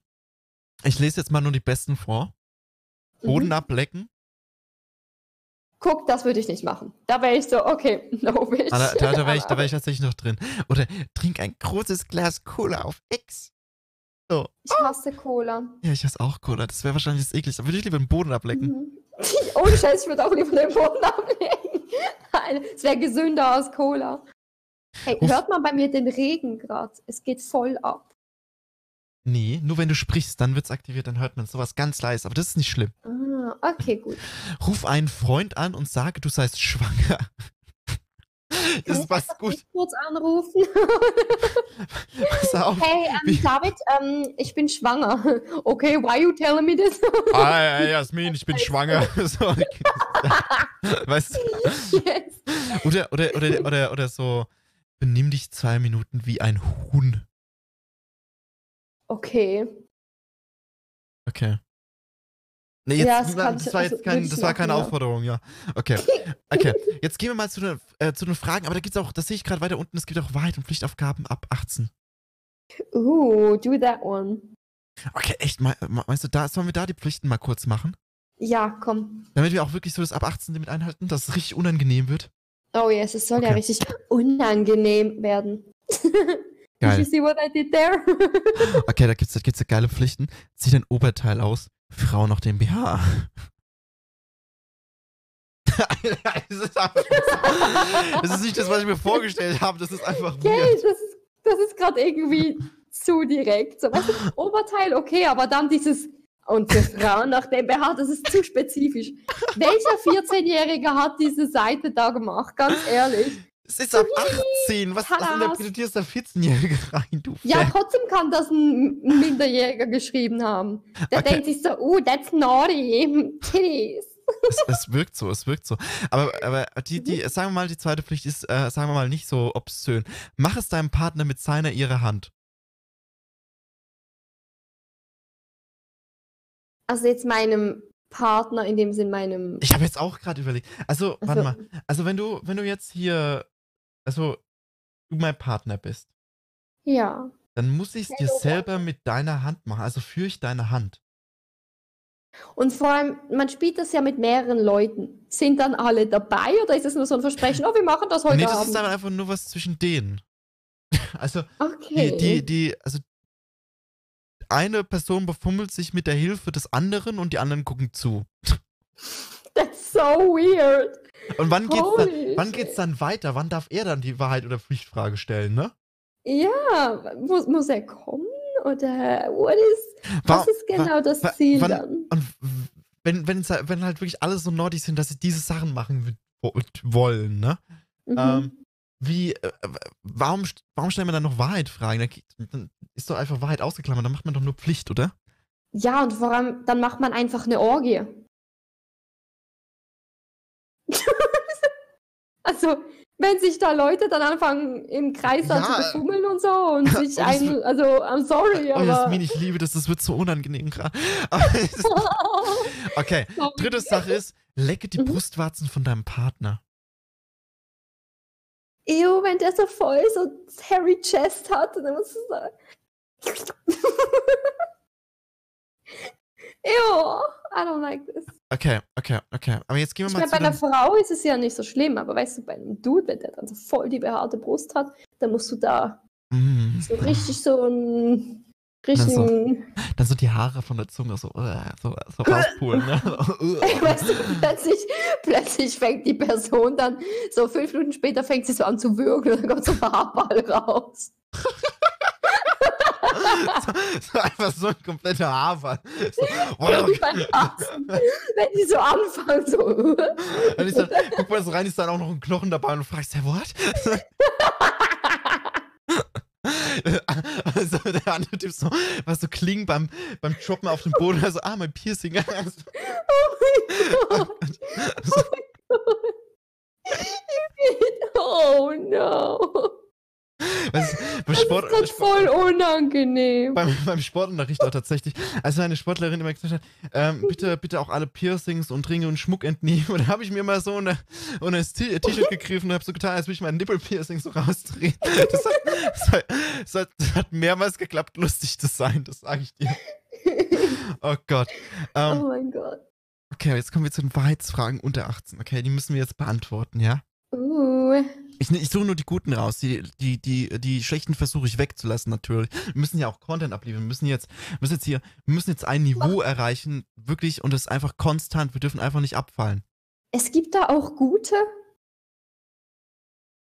ich lese jetzt mal nur die besten vor. Boden Mhm. ablecken. Guck, das würde ich nicht machen. Da wäre ich so, okay, no bitch. Ah, da da, da wäre ich, da wär ich tatsächlich noch drin. Oder trink ein großes Glas Cola auf X. So. Ich hasse Cola. Ja, ich hasse auch Cola. Das wäre wahrscheinlich das ekligste. Würde ich lieber den Boden ablecken. Mhm. Ohne Scheiß, ich würde auch lieber den Boden ablegen. Es wäre gesünder als Cola. Hey, Uff. hört man bei mir den Regen gerade? Es geht voll ab. Nee, nur wenn du sprichst, dann wird's aktiviert, dann hört man sowas ganz leise. Aber das ist nicht schlimm. Ah, okay, gut. Ruf einen Freund an und sage, du seist schwanger. Das passt gut. Ich kurz anrufen. Pass auf. Hey, ähm, Wie- David, ähm, ich bin schwanger. Okay, why you telling me this? Ah, ja, Jasmin, ich bin schwanger. So, weißt du? yes. Oder, oder, oder, oder, oder so, benimm dich zwei Minuten wie ein Huhn. Okay. Okay. Nee, jetzt, Ja, das kann das war also jetzt kein, würd ich das war keine machen, ja. Aufforderung, ja. Okay. Okay. Jetzt gehen wir mal zu den, äh, zu den Fragen, aber da gibt's auch, das sehe ich gerade weiter unten, es gibt auch Wahrheit und Pflichtaufgaben ab 18. Ooh, do that one. Okay, echt, me- me- meinst du, da sollen wir da die Pflichten mal kurz machen? Ja, komm. Damit wir auch wirklich so das ab 18 Limit einhalten, dass es richtig unangenehm wird. Oh yes, es soll ja Okay. richtig unangenehm werden. Did you Geil. see what I did there? Okay, da gibt's, da gibt's ja geile Pflichten. Zieh dein Oberteil aus, Frau noch den BH. das, ist einfach, das ist nicht das, was ich mir vorgestellt habe, das ist einfach Okay, weird. das ist, das ist gerade irgendwie zu direkt. So, weißt du, Oberteil, okay, aber dann dieses und für Frauen nach dem BH, das ist zu spezifisch. Welcher 14-Jährige hat diese Seite da gemacht? Ganz ehrlich. Es ist ab 18. Was, was Tadas. interpretierst da 14-Jährige rein, du Ja, Fan? trotzdem kann das ein ein Minderjähriger geschrieben haben. Der Okay. denkt sich so, oh, that's naughty. Titties. es, es wirkt so, es wirkt so. Aber, aber die, die, Mhm. sagen wir mal, die zweite Pflicht ist, äh, sagen wir mal, nicht so obszön. Mach es deinem Partner mit seiner, ihrer Hand. Also jetzt meinem Partner, in dem Sinn meinem. Ich habe jetzt auch gerade überlegt. Also, warte Also, mal. Also, wenn du, wenn du jetzt hier, also, du mein Partner bist, Ja. dann muss ich es dir selber mit deiner Hand machen. Also führe ich deine Hand. Und vor allem, man spielt das ja mit mehreren Leuten. Sind dann alle dabei oder ist es nur so ein Versprechen, oh, wir machen das heute nee, das Abend? ist dann einfach nur was zwischen denen. Also, okay. die, die, die, also eine Person befummelt sich mit der Hilfe des anderen und die anderen gucken zu. That's so weird. Und wann geht's, dann, Holy wann geht's dann weiter? Wann darf er dann die Wahrheit oder Pflichtfrage stellen, ne? Ja, muss, muss er kommen? Oder what is, Wa- was ist genau das Ziel wann- dann? Und wenn, wenn, es- wenn halt wirklich alle so nordisch sind, dass sie diese Sachen machen wollen, ne? Mhm. Ähm, wie, äh, warum, warum stellen wir dann noch Wahrheit-Fragen? Dann, geht- dann ist doch einfach Wahrheit ausgeklammert, dann macht man doch nur Pflicht, oder? ja, und vor allem, dann macht man einfach eine Orgie. also, wenn sich da Leute dann anfangen, im Kreis dann zu Ja. befummeln und so und Und sich das ein, also, I'm sorry, Oh, aber. Jasmin, ich liebe das, das wird so unangenehm gerade. Okay, dritte Sache ist, lecke die Mhm. Brustwarzen von deinem Partner. Ew, wenn der so voll so hairy chest hat, dann musst du sagen. Ew, I don't like this. Okay, okay, okay. Aber jetzt gehen wir Ich mal meine, zu bei einer Frau ist es ja nicht so schlimm, aber weißt du, bei einem Dude, wenn der dann so voll die behaarte Brust hat, dann musst du da Mm, so richtig so ein so. richtigen, dann so die Haare von der Zunge so, äh, so, so rauspulen, ne? weißt du, plötzlich, plötzlich fängt die Person dann, so fünf Minuten später fängt sie so an zu würgen und dann kommt so ein Haarball raus. so, so einfach so ein kompletter Haarwall. So, Arzt. Wenn die so anfangen, so. Und ich dann, guck mal so rein, ist dann auch noch ein Knochen dabei und du fragst, hey, what? also der andere Typ so, was so klingen beim, beim Droppen auf dem Boden, also, ah, mein Piercing. Also, Oh mein Gott. so, Oh no. du, beim, Das Sport, ist voll unangenehm. beim, beim Sportunterricht auch tatsächlich, als eine Sportlerin immer gesagt hat, ähm, bitte, bitte auch alle Piercings und Ringe und Schmuck entnehmen. Und da habe ich mir mal so eine, eine T-Shirt gegriffen und habe so getan, als würde ich mein Nippelpiercing so rausdrehen. Das hat, das, hat, das, hat, das hat mehrmals geklappt, lustig zu sein, das sage ich dir. Oh Gott. oh Ähm, mein Gott. okay, jetzt kommen wir zu den Wahrheitsfragen unter 18. Okay, die müssen wir jetzt beantworten, ja? Uh. Ich, ich suche nur die guten raus. Die, die, die, die schlechten versuche ich wegzulassen, natürlich. Wir müssen ja auch Content abliefern. Wir müssen jetzt, müssen jetzt hier, müssen jetzt ein Niveau erreichen, wirklich, und das ist einfach konstant. Wir dürfen einfach nicht abfallen. Es gibt da auch gute.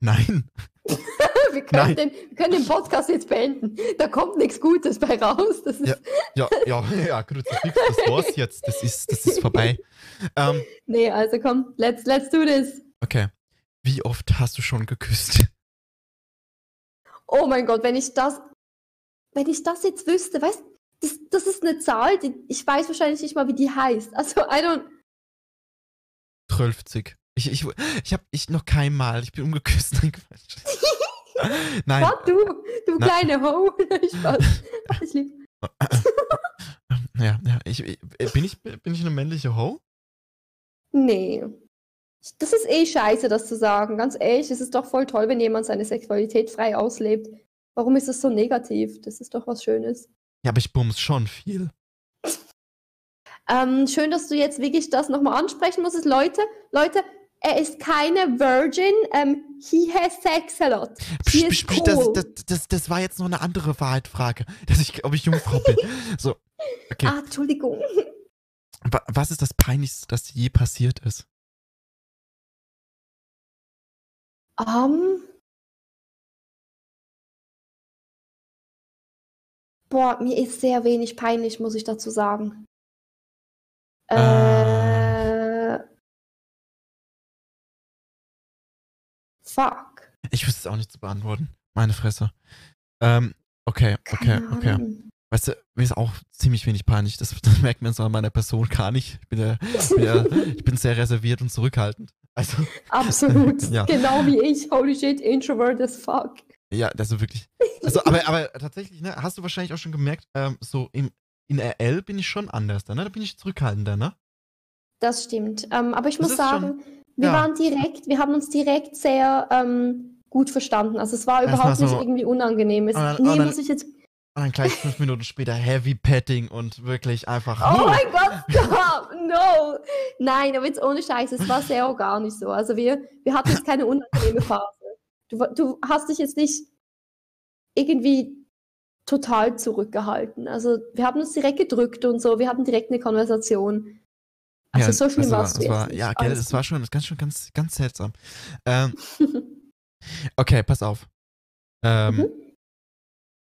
Nein. Wir können, Nein. den, wir können den Podcast jetzt beenden. Da kommt nichts Gutes bei raus. Das ist, Ja. Ja, ja, ja, Kruzifix, das war's jetzt. Das ist, das ist vorbei. Ähm, Nee, also komm, let's, let's do this. okay. Wie oft hast du schon geküsst? Oh mein Gott, wenn ich das, wenn ich das jetzt wüsste, weißt das, das ist eine Zahl, die, ich weiß wahrscheinlich nicht mal, wie die heißt. Also, I don't, 12. Ich, ich, ich habe ich noch kein Mal. Ich bin umgeküsst. Nein. Nein. was du, du Na- kleine Ho. Spaß. Ich lieb. Ja, ja. Ich, bin, ich, bin ich eine männliche Ho? Nee. Das ist eh scheiße, das zu sagen. Ganz ehrlich, es ist doch voll toll, wenn jemand seine Sexualität frei auslebt. Warum ist das so negativ? Das ist doch was Schönes. Ja, aber ich bums schon viel. Ähm, schön, dass du jetzt wirklich das nochmal ansprechen musst. Leute, Leute, er ist keine Virgin. Ähm, he has sex a lot. Psch, psch, psch, das, cool. das, das, das war jetzt noch eine andere Wahrheitfrage, dass ich, ob ich Jungfrau bin. So, okay. Ah, Entschuldigung. Wa- Was ist das Peinlichste, das je passiert ist? Ähm. boah, mir ist sehr wenig peinlich, muss ich dazu sagen. Äh. Fuck. Ich wüsste es auch nicht zu beantworten. Meine Fresse. Ähm, okay, okay, okay. Weißt du, mir ist auch ziemlich wenig peinlich. Das, das merkt man so an meiner Person gar nicht. Ich bin, ja, bin ja, ich bin sehr reserviert und zurückhaltend. Also, Absolut. Ja. Genau wie ich. Holy shit, introvert as fuck. ja, also wirklich. Also, aber, aber tatsächlich, ne, hast du wahrscheinlich auch schon gemerkt, ähm, so im, in RL bin ich schon anders, da, ne? Da bin ich zurückhaltender, ne? Das stimmt. Ähm, aber ich Das muss ist sagen, wir ja. waren direkt, wir haben uns direkt sehr ähm, gut verstanden. Also es war überhaupt nicht so- irgendwie unangenehm. Es, dann- nee, dann- muss ich jetzt. Und dann gleich fünf Minuten später Heavy Petting und wirklich einfach. Oh mein Gott, stop! No! Nein, aber jetzt ohne Scheiß, es war sehr organisch so. Also wir, wir hatten jetzt keine unangenehme Phase. Du, du hast dich jetzt nicht irgendwie total zurückgehalten. Also wir haben uns direkt gedrückt und so, wir hatten direkt eine Konversation. Also Ja, so schlimm das war es war, ja, gell, das war schon, ganz schon ganz, ganz seltsam. Ähm, okay, pass auf. Ähm, Mhm.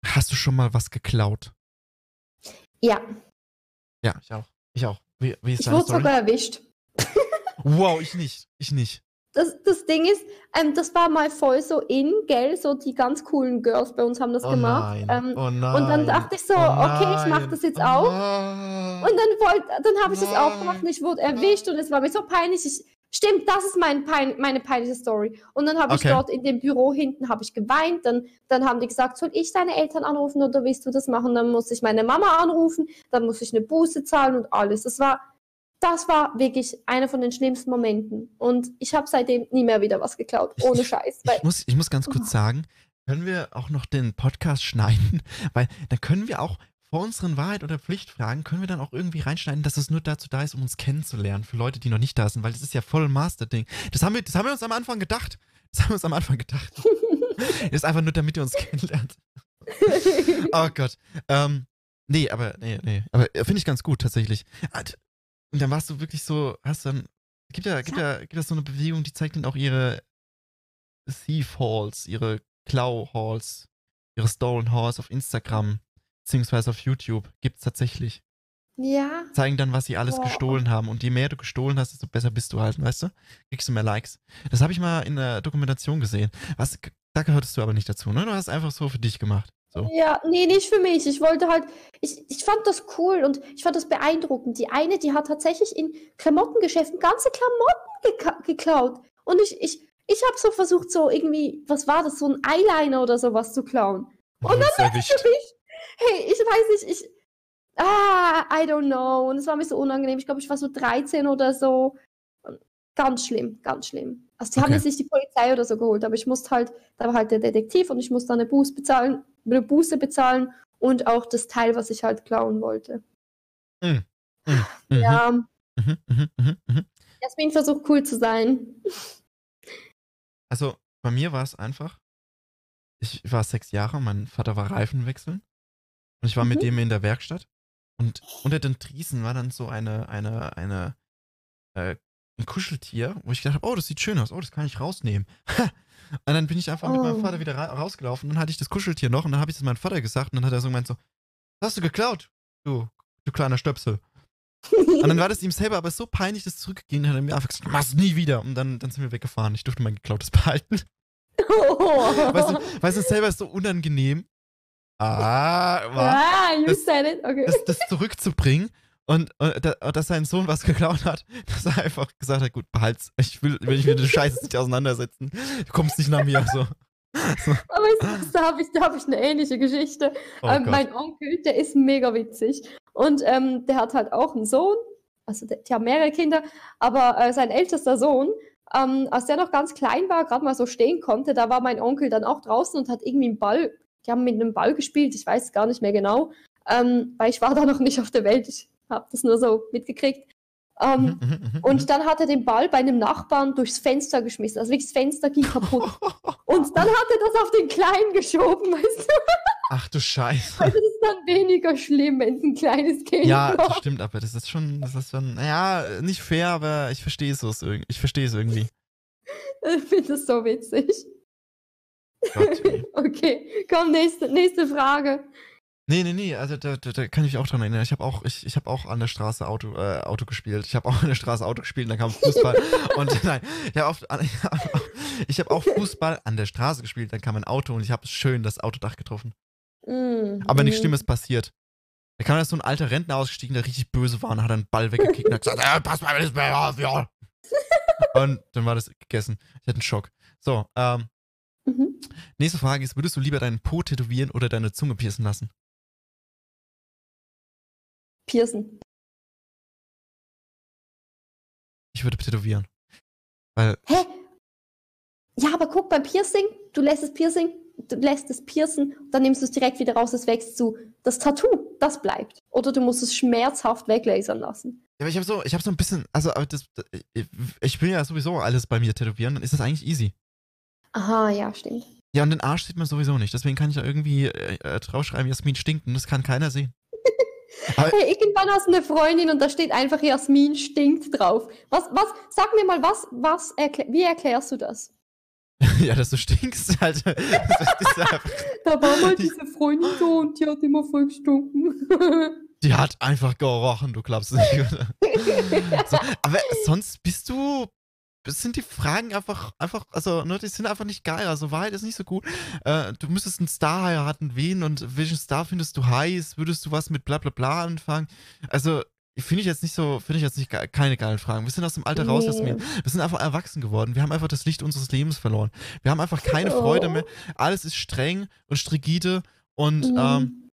Hast du schon mal was geklaut? Ja, Ja, ich auch. Ich auch. Wie, wie ich wurde sogar erwischt. Wow, ich nicht. Ich nicht. Das, das Ding ist, ähm, das war mal voll so in, gell? So die ganz coolen Girls bei uns haben das Oh gemacht. nein. Ähm, oh nein. und dann dachte ich so, oh okay, ich mach nein. das jetzt oh auch. Nein. Und dann wollte, dann habe ich das auch Nein. gemacht und ich wurde erwischt und es war mir so peinlich. Ich, stimmt, das ist mein pein, meine peinliche Story. Und dann habe Okay. ich dort in dem Büro hinten habe ich geweint. Dann, dann haben die gesagt, soll ich deine Eltern anrufen oder willst du das machen? Dann musste ich meine Mama anrufen, dann musste ich eine Buße zahlen und alles. Das war, das war wirklich einer von den schlimmsten Momenten. Und ich habe seitdem nie mehr wieder was geklaut, Ich- ohne Scheiß. Weil, Ich muss, ich muss ganz kurz Oh. sagen, können wir auch noch den Podcast schneiden? Weil dann können wir auch vor unseren Wahrheit- oder Pflichtfragen, können wir dann auch irgendwie reinschneiden, dass es nur dazu da ist, um uns kennenzulernen, für Leute, die noch nicht da sind, weil das ist ja voll ein Master-Ding. Das haben, wir, das haben wir uns am Anfang gedacht. Das haben wir uns am Anfang gedacht. das ist einfach nur, damit ihr uns kennenlernt. Oh Gott. Ähm, nee, aber, nee, nee. Aber äh, finde ich ganz gut, tatsächlich. Ah, Und dann warst du wirklich so, hast dann, gibt ja, gibt ja, gibt ja so eine Bewegung, die zeigt dann auch ihre Thief Halls, ihre Klau Halls, ihre Stolen Halls auf Instagram, beziehungsweise auf YouTube. Gibt's tatsächlich. ja, Zeigen dann, was sie alles Boah. gestohlen haben. Und je mehr du gestohlen hast, desto besser bist du halt, weißt du? Kriegst du mehr Likes. Das habe ich mal in der Dokumentation gesehen. Was, da gehörtest du aber nicht dazu, ne? Du hast einfach so für dich gemacht. So. Ja, nee, nicht für mich. Ich wollte halt, ich, ich fand das cool und ich fand das beeindruckend. Die eine, die hat tatsächlich in Klamottengeschäften ganze Klamotten geka geklaut. Und ich, ich, ich habe so versucht, so irgendwie, was war das, so ein Eyeliner oder sowas zu klauen. Und dann erwischt. Für mich, hey, ich weiß nicht, ich, ah, I don't know. Und es war mir so unangenehm. Ich glaube, ich war so 13 oder so. Ganz schlimm, ganz schlimm. Also die haben Okay. jetzt nicht die Polizei oder so geholt, aber ich musste halt, da war halt der Detektiv und ich musste eine Buße bezahlen, eine Buße bezahlen und auch das Teil, was ich halt klauen wollte. Mhm, Ja, mhm, mhm, mhm, mhm. Jasmin versucht cool zu sein. Also, bei mir war es einfach, ich war sechs Jahre, mein Vater war Reifen wechseln und ich war mit Mhm. dem in der Werkstatt und unter den Triesen war dann so eine, eine, eine, äh, ein Kuscheltier, wo ich gedacht habe, oh, das sieht schön aus, oh, das kann ich rausnehmen. und dann bin ich einfach mit meinem Oh. Vater wieder ra rausgelaufen und dann hatte ich das Kuscheltier noch und dann habe ich das meinem Vater gesagt und dann hat er so gemeint so, "Was hast du geklaut, du, du kleiner Stöpsel. Und dann war das ihm selber aber so peinlich, das zurückging, dann hat er mir einfach gesagt, mach's nie wieder. Und dann, dann sind wir weggefahren. Ich durfte mein geklautes behalten. Weißt du, weißt du, selber ist so unangenehm. Ah, ah, you das- said it. Okay. das, das zurückzubringen. Und, und, da- und dass sein Sohn was geklaut hat, dass er einfach gesagt hat, gut, behalt's. Ich will, will ich mit der Scheiße nicht auseinandersetzen. Du kommst nicht nach mir. So. Aber es, da habe ich, da hab ich eine ähnliche Geschichte. Oh ähm, mein Onkel, der ist mega witzig. Und ähm, der hat halt auch einen Sohn. Also der, die haben mehrere Kinder. Aber äh, sein ältester Sohn, ähm, als der noch ganz klein war, gerade mal so stehen konnte, da war mein Onkel dann auch draußen und hat irgendwie einen Ball. Die haben mit einem Ball gespielt. Ich weiß es gar nicht mehr genau. Ähm, weil ich war da noch nicht auf der Welt. Ich habe das nur so mitgekriegt. Ähm, Mhm, mhm, mhm, Und dann hat er den Ball bei einem Nachbarn durchs Fenster geschmissen. Also wirklich, das Fenster ging kaputt. Und dann hat er das auf den Kleinen geschoben, weißt du? Ach du Scheiße. Also das ist dann weniger schlimm, wenn es ein kleines Kind Ja, das war. stimmt, aber das ist schon, das ist schon, naja, nicht fair, aber ich verstehe es so irgendwie. Ich verstehe es irgendwie. Ich finde das so witzig. Gott. Okay, komm, nächste, nächste Frage. Nee, nee, nee, also da, da, da kann ich mich auch dran erinnern. Ich habe auch, ich, ich hab auch an der Straße Auto, äh, Auto gespielt. Ich habe auch an der Straße Auto gespielt und dann kam Fußball. und nein, ich habe auch, ich hab auch Fußball an der Straße gespielt, dann kam ein Auto und ich habe schön das Autodach getroffen. Mm, Aber nichts mm. Schlimmes passiert. Da kam da so ein alter Rentner ausgestiegen, der richtig böse war und hat einen Ball weggekickt und hat gesagt, äh, pass mal das mehr auf, ja. Und dann war das gegessen. Ich hatte einen Schock. So, ähm, Mhm. nächste Frage ist, würdest du lieber deinen Po tätowieren oder deine Zunge piercen lassen? Piercen. Ich würde tätowieren. Weil Hä? Ja, aber guck, beim Piercing, du lässt das Piercing du lässt es piercen, dann nimmst du es direkt wieder raus, es wächst zu. Das Tattoo, das bleibt. Oder du musst es schmerzhaft weglasern lassen. Ja, aber ich habe so, ich habe so ein bisschen, also das, ich will ja sowieso alles bei mir tätowieren, dann ist das eigentlich easy. Aha, ja, stimmt. Ja, und den Arsch sieht man sowieso nicht. Deswegen kann ich da irgendwie äh, äh draufschreiben, Jasmin stinkt und das kann keiner sehen. hey, irgendwann hast du eine Freundin und da steht einfach Jasmin stinkt drauf. Was, was, sag mir mal, was, was, erklär, wie erklärst du das? ja, dass du stinkst halt. da war mal diese Freundin so und die hat immer voll gestunken. die hat einfach gerochen, du glaubst nicht. so, aber sonst bist du sind die Fragen einfach, einfach, also, ne, die sind einfach nicht geil. Also, Wahrheit ist nicht so gut. Äh, du müsstest einen Star heiraten, wen und welchen Star findest du heiß? Würdest du was mit bla bla bla anfangen? Also, finde ich jetzt nicht so, finde ich jetzt nicht ge keine geilen Fragen. Wir sind aus dem Alter nee. raus, Jasmin. Wir sind einfach erwachsen geworden. Wir haben einfach das Licht unseres Lebens verloren. Wir haben einfach keine oh. Freude mehr. Alles ist streng und strigide und, mhm. ähm,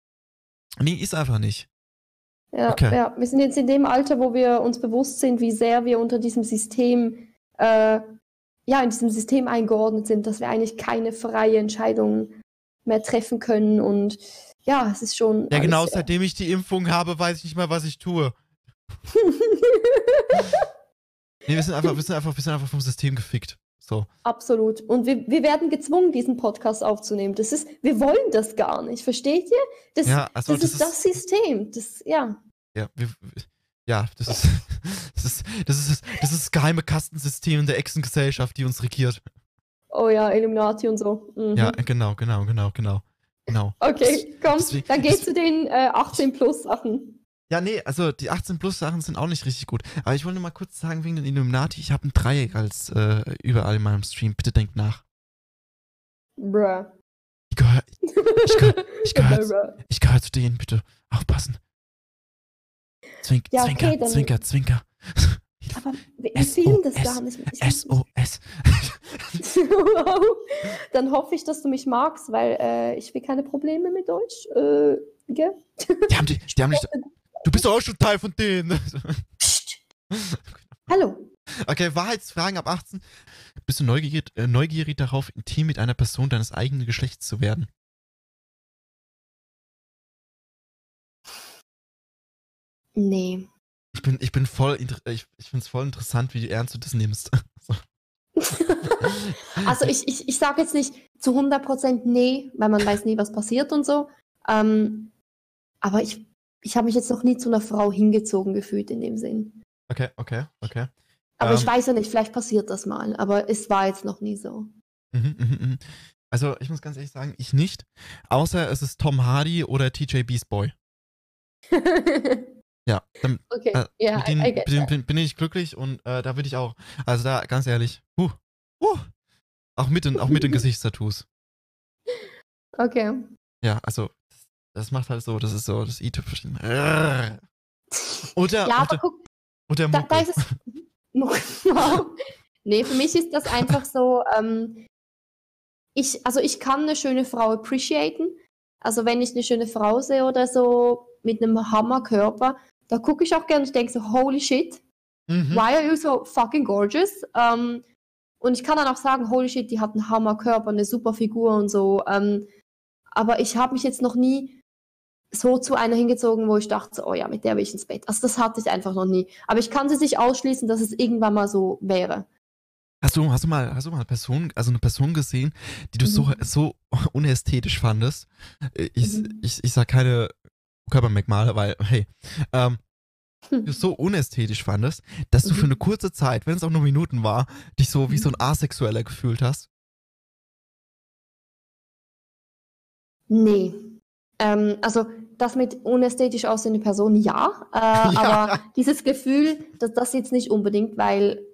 nee, ist einfach nicht. Ja, okay. ja, wir sind jetzt in dem Alter, wo wir uns bewusst sind, wie sehr wir unter diesem System äh, ja, in diesem System eingeordnet sind, dass wir eigentlich keine freie Entscheidung mehr treffen können. Und ja, es ist schon. Ja, genau, seitdem ich die Impfung habe, weiß ich nicht mehr, was ich tue. nee, wir sind, einfach, wir, sind einfach, wir sind einfach vom System gefickt. So. Absolut. Und wir, wir werden gezwungen, diesen Podcast aufzunehmen. Das ist, wir wollen das gar nicht, versteht ihr? Das, ja, also das, das ist, das System. Das, ja. Ja, wir, ja, das ist, das ist, das ist, das ist das geheime Kastensystem der Echsengesellschaft, die uns regiert. Oh ja, Illuminati und so. Mhm. Ja, genau, genau, genau, genau. Genau. Okay, komm, Deswegen, dann geh zu den äh, 18 Plus Sachen. Ja, nee, also die 18 Plus Sachen sind auch nicht richtig gut. Aber ich wollte mal kurz sagen wegen den Illuminati, ich habe ein Dreieck als äh, überall in meinem Stream. Bitte denkt nach. Bruh. Ich gehöre ich gehör, ich gehör, ich gehör zu denen, bitte. Aufpassen. Zwink, ja, Zwinker, okay, Zwinker, Zwinker. Aber wir filmen das gar nicht. SOS. Dann hoffe ich, dass du mich magst, weil äh, ich will keine Probleme mit Deutsch. Äh, gell? Die haben, die, die haben nicht. Du bist doch auch schon Teil von denen. Psst. Hallo. Okay, Wahrheitsfragen ab 18. Bist du neugierig, äh, neugierig darauf, intim mit einer Person deines eigenen Geschlechts zu werden? Nee. Ich bin, ich bin voll, ich, ich finde es voll interessant, wie ernst du das nimmst. also ich, ich, ich sage jetzt nicht zu 100% nee, weil man weiß nie, was passiert und so. Ähm, aber ich, ich habe mich jetzt noch nie zu einer Frau hingezogen gefühlt in dem Sinn. Okay, okay, okay. Aber ähm, ich weiß ja nicht, vielleicht passiert das mal, aber es war jetzt noch nie so. Mhm, mh, mh. Also ich muss ganz ehrlich sagen, ich nicht. Außer es ist Tom Hardy oder TJ Beast Boy. Ja, dann, okay. äh, yeah, mit denen, I, I bin, bin, ich glücklich und äh, da würde ich auch, also da ganz ehrlich, huh, huh, auch mit den, auch mit den Gesichtstattoos. Okay. Ja, also das macht halt so, das ist so das i-Tüpfelchen. Oder, ja, aber oder, guck, oder da, da ist es, nee, für mich ist das einfach so, ähm, ich, also ich kann eine schöne Frau appreciaten. Also wenn ich eine schöne Frau sehe oder so mit einem Hammerkörper, da gucke ich auch gerne und denke so, holy shit, mhm. why are you so fucking gorgeous? Ähm, und ich kann dann auch sagen, holy shit, die hat einen Hammerkörper, eine super Figur und so. Ähm, aber ich habe mich jetzt noch nie so zu einer hingezogen, wo ich dachte, oh ja, mit der will ich ins Bett. Also das hatte ich einfach noch nie. Aber ich kann sie nicht ausschließen, dass es irgendwann mal so wäre. Hast du, hast du mal, hast du mal eine Person, also eine Person gesehen, die du mhm. so, so unästhetisch fandest? Äh, ich, mhm. ich, ich sag keine Körpermerkmale, weil, hey, ähm, hm. du so unästhetisch fandest, dass du für eine mhm. kurze Zeit, wenn es auch nur Minuten war, dich so wie so ein mhm. Asexueller gefühlt hast? Nee. Ähm, also das mit unästhetisch aussehende Person, ja. Äh, ja. Aber dieses Gefühl, dass das jetzt nicht unbedingt, weil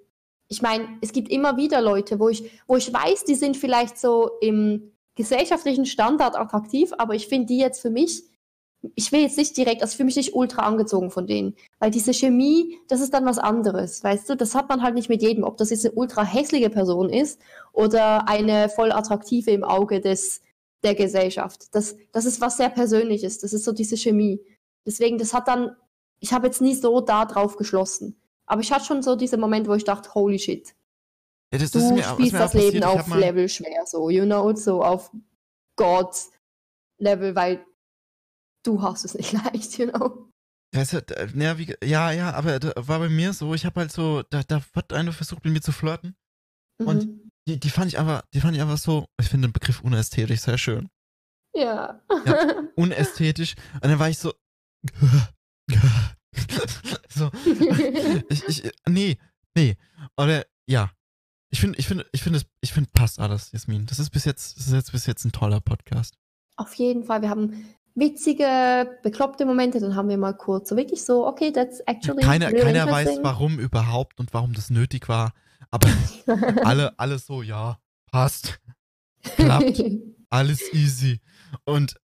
ich meine, es gibt immer wieder Leute, wo ich, wo ich weiß, die sind vielleicht so im gesellschaftlichen Standard attraktiv, aber ich finde die jetzt für mich ich will jetzt nicht direkt, also ich fühle mich nicht ultra angezogen von denen. Weil diese Chemie, das ist dann was anderes, weißt du? Das hat man halt nicht mit jedem, ob das jetzt eine ultra hässliche Person ist oder eine voll attraktive im Auge des, der Gesellschaft. Das, das ist was sehr Persönliches. Das ist so diese Chemie. Deswegen, das hat dann, ich habe jetzt nie so da drauf geschlossen. Aber ich hatte schon so diese Momente, wo ich dachte, holy shit. Ja, das, du das mir, spielst das Leben auf Level schwer, so, you know, so auf God-Level, weil du hast es nicht leicht, you know. Das hat, äh, ja, wie, ja, ja, aber war bei mir so, ich habe halt so, da, da hat eine versucht, mit mir zu flirten. Und Mhm. die, die fand ich einfach, die fand ich einfach so, ich finde den Begriff unästhetisch sehr schön. Ja. Unästhetisch. Und dann war ich so. so, ich, ich, nee, nee. Oder, ja. Ich finde, ich finde, ich finde, ich finde, passt alles, Jasmin. Das ist bis jetzt, das ist jetzt bis jetzt ein toller Podcast. Auf jeden Fall, wir haben witzige, bekloppte Momente, dann haben wir mal kurz so wirklich so, okay, that's actually Keiner, really keiner weiß, warum überhaupt und warum das nötig war. Aber alle, alle so, ja, passt. Klappt. Alles easy. Und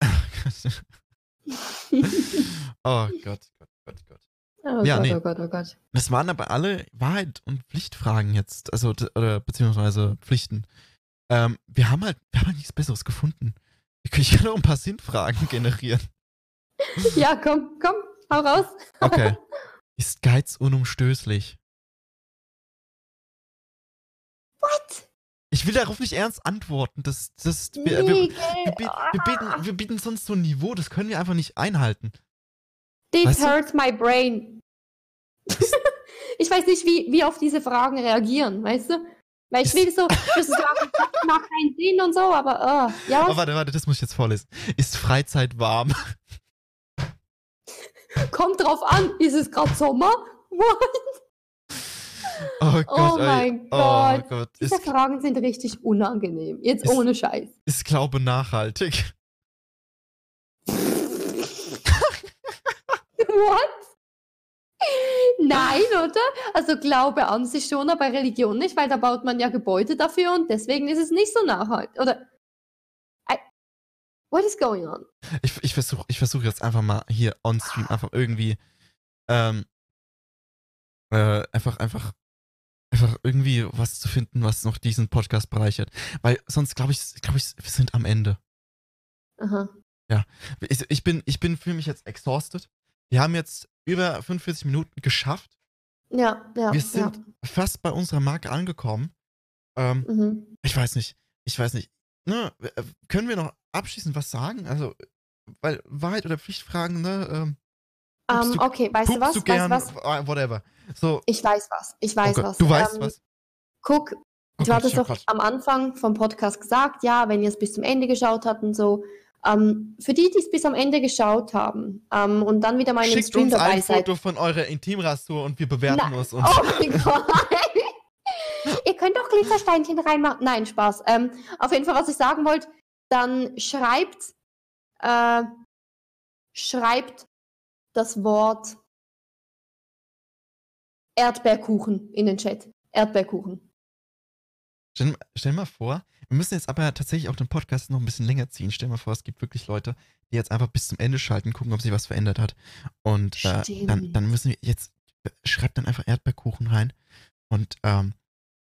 oh Gott, Gott, Gott, Gott. oh Ja, Gott, nee. oh Gott, oh Gott. Das waren aber alle Wahrheit und Pflichtfragen jetzt, also oder beziehungsweise Pflichten. Ähm, wir haben halt, wir haben halt nichts Besseres gefunden. Ich kann- auch ein paar Sinnfragen generieren. Ja, komm, komm, hau raus. Okay. Ist Geiz unumstößlich? What? Ich will darauf nicht ernst antworten. Das, das, wir, wir, wir, wir, bieten, wir bieten sonst so ein Niveau, das können wir einfach nicht einhalten. This Weißt du? hurts my brain. ich weiß nicht, wie, wie auf diese Fragen reagieren, weißt du? Weil ich will so, das macht keinen Sinn und so, aber uh, ja, Oh, warte, warte, das muss ich jetzt vorlesen. Ist Freizeit warm? kommt drauf an. Ist es gerade Sommer? What? Oh Gott, ey. mein Oh Gott. Gott. Diese Ist, Fragen sind richtig unangenehm. Jetzt Ist- ohne Scheiß. ist Glaube nachhaltig? What? Nein, oder? Also Glaube an sich schon, aber Religion nicht, weil da baut man ja Gebäude dafür und deswegen ist es nicht so nachhaltig. Oder I, What is going on? Ich, ich versuche ich versuch jetzt einfach mal hier on stream einfach irgendwie ähm, äh, einfach, einfach, einfach irgendwie was zu finden, was noch diesen Podcast bereichert. Weil sonst glaube ich, glaube ich, wir sind am Ende. Aha. Ich, ich bin, ich bin, fühle mich jetzt exhausted. Wir haben jetzt über 45 Minuten geschafft. Ja, ja. Wir sind fast bei unserer Marke angekommen. Ähm, ja. Mhm. ich weiß nicht, ich weiß nicht. Ne, äh, können wir noch abschließend was sagen? Also, weil Wahrheit oder Pflichtfragen, ne? Ähm, Pupst Ähm, du- okay, weißt du was? du Weißt gern, du was? whatever. So, Ich weiß was. Ich oh weiß Gott, was. du weißt ähm, was. Guck, Oh du Gott, hattest oh doch am Anfang vom Podcast gesagt, ja, wenn ihr es bis zum Ende geschaut habt und so. Ähm, für die, die es bis am Ende geschaut haben ähm, und dann wieder mal Schickt Stream uns dabei ein seid. Foto von eurer Intimrasur und wir bewerten Na- es uns. Oh mein Gott. Ihr könnt doch Glitzersteinchen reinmachen. Nein, Spaß. Ähm, auf jeden Fall, was ich sagen wollte, dann schreibt, äh, schreibt das Wort Erdbeerkuchen in den Chat. Erdbeerkuchen. Stell, stell mal vor, wir müssen jetzt aber tatsächlich auch den Podcast noch ein bisschen länger ziehen. Stell mal vor, es gibt wirklich Leute, die jetzt einfach bis zum Ende schalten, gucken, ob sich was verändert hat. Und äh, dann, dann müssen wir jetzt, schreibt dann einfach Erdbeerkuchen rein. Und, ähm,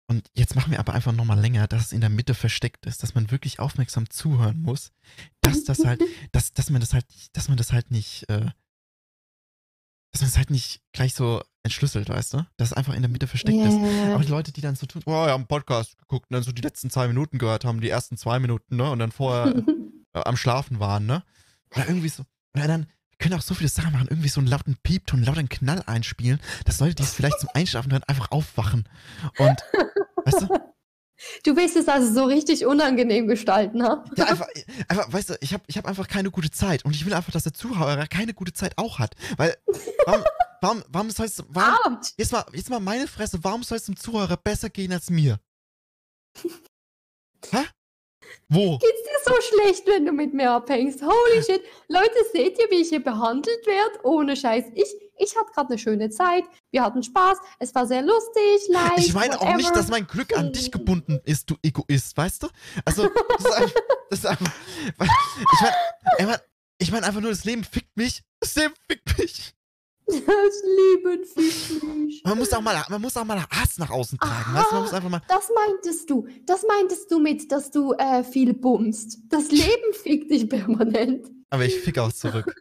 und jetzt machen wir aber einfach nochmal länger, dass es in der Mitte versteckt ist, dass man wirklich aufmerksam zuhören muss. Dass das halt, dass, dass man das halt, nicht- dass man das halt nicht, äh, dass man das halt nicht gleich so entschlüsselt, weißt du? Dass es einfach in der Mitte versteckt ist. Yeah. Aber die Leute, die dann so tun, oh, wir haben einen Podcast geguckt und dann so die letzten zwei Minuten gehört haben, die ersten zwei Minuten, ne? Und dann vorher äh, am Schlafen waren, ne? Oder irgendwie so, oder dann, wir können auch so viele Sachen machen, irgendwie so einen lauten Piepton, einen lauten Knall einspielen, dass Leute, die es vielleicht zum Einschlafen hören, einfach aufwachen. Und, weißt du, Du willst es also so richtig unangenehm gestalten, ha? ja, einfach, einfach weißt du, ich habe ich hab einfach keine gute Zeit und ich will einfach, dass der Zuhörer keine gute Zeit auch hat. Weil, warum, warum, warum soll es, warum, jetzt mal, jetzt mal meine Fresse, warum soll es dem Zuhörer besser gehen als mir? Hä? Wo? Geht's dir so schlecht, wenn du mit mir abhängst? Holy shit. Leute, seht ihr, wie ich hier behandelt werde? Ohne Scheiß. Ich, ich hatte gerade eine schöne Zeit. Wir hatten Spaß. Es war sehr lustig, leicht. Ich meine auch nicht, dass mein Glück an dich gebunden ist, du Egoist, weißt du? Also, das ist einfach, das ist einfach ich meine ich mein, einfach nur, das Leben fickt mich. Das Leben fickt mich. Das Leben fickt mich. Man muss auch mal, man muss auch mal Hass nach außen tragen, du? Man muss einfach mal, Das meintest du. Das meintest du mit, dass du äh, viel bummst. Das Leben fickt dich permanent. aber ich fick auch zurück.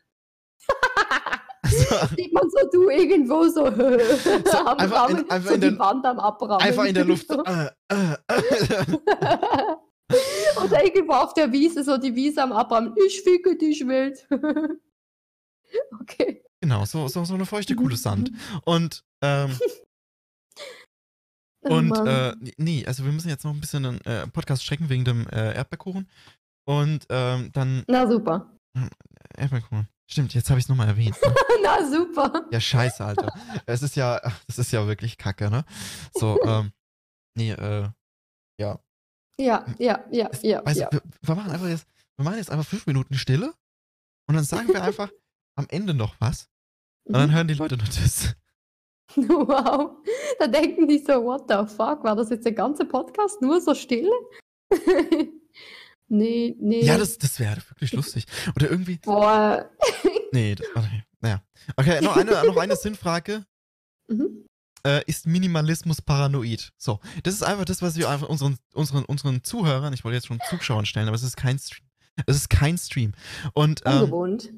Sieht man so, du irgendwo so, am einfach in- Rammen, einfach so in die der- Wand am Abrammen. einfach in der Luft. So. So, äh, äh, äh. Oder irgendwo auf der Wiese, so die Wiese am Abraham. Ich ficke dich wild. okay. Genau, so, so, so eine feuchte Kuhle Sand. Und, ähm, Oh und, äh, nee, also wir müssen jetzt noch ein bisschen den äh, Podcast strecken wegen dem äh, Erdbeerkuchen. Und, ähm, dann, Na super. Erdbeerkuchen. Stimmt, jetzt habe ich es nochmal erwähnt. Ne? Na super. Ja, scheiße, Alter. es ist ja, das ist ja wirklich kacke, ne? So, ähm, nee, äh, ja. Ja, ja, ja, Es- ja. Weißt ja. du, wir, wir machen einfach jetzt, wir machen jetzt einfach fünf Minuten Stille und dann sagen wir einfach am Ende noch was und dann Mhm. hören die Leute nur das. Wow. Da denken die so, what the fuck? War das jetzt der ganze Podcast nur so still? Nee, nee. Ja, das, das wäre wirklich lustig. Oder irgendwie, Boah. nee, das, okay, naja. Okay, noch eine, noch eine Sinnfrage. Mhm. Äh, ist Minimalismus paranoid? So, das ist einfach das, was wir einfach unseren, unseren, unseren Zuhörern, ich wollte jetzt schon Zuschauern stellen, aber es ist kein Stream. Es ist kein Stream. Und ähm, Ungewohnt.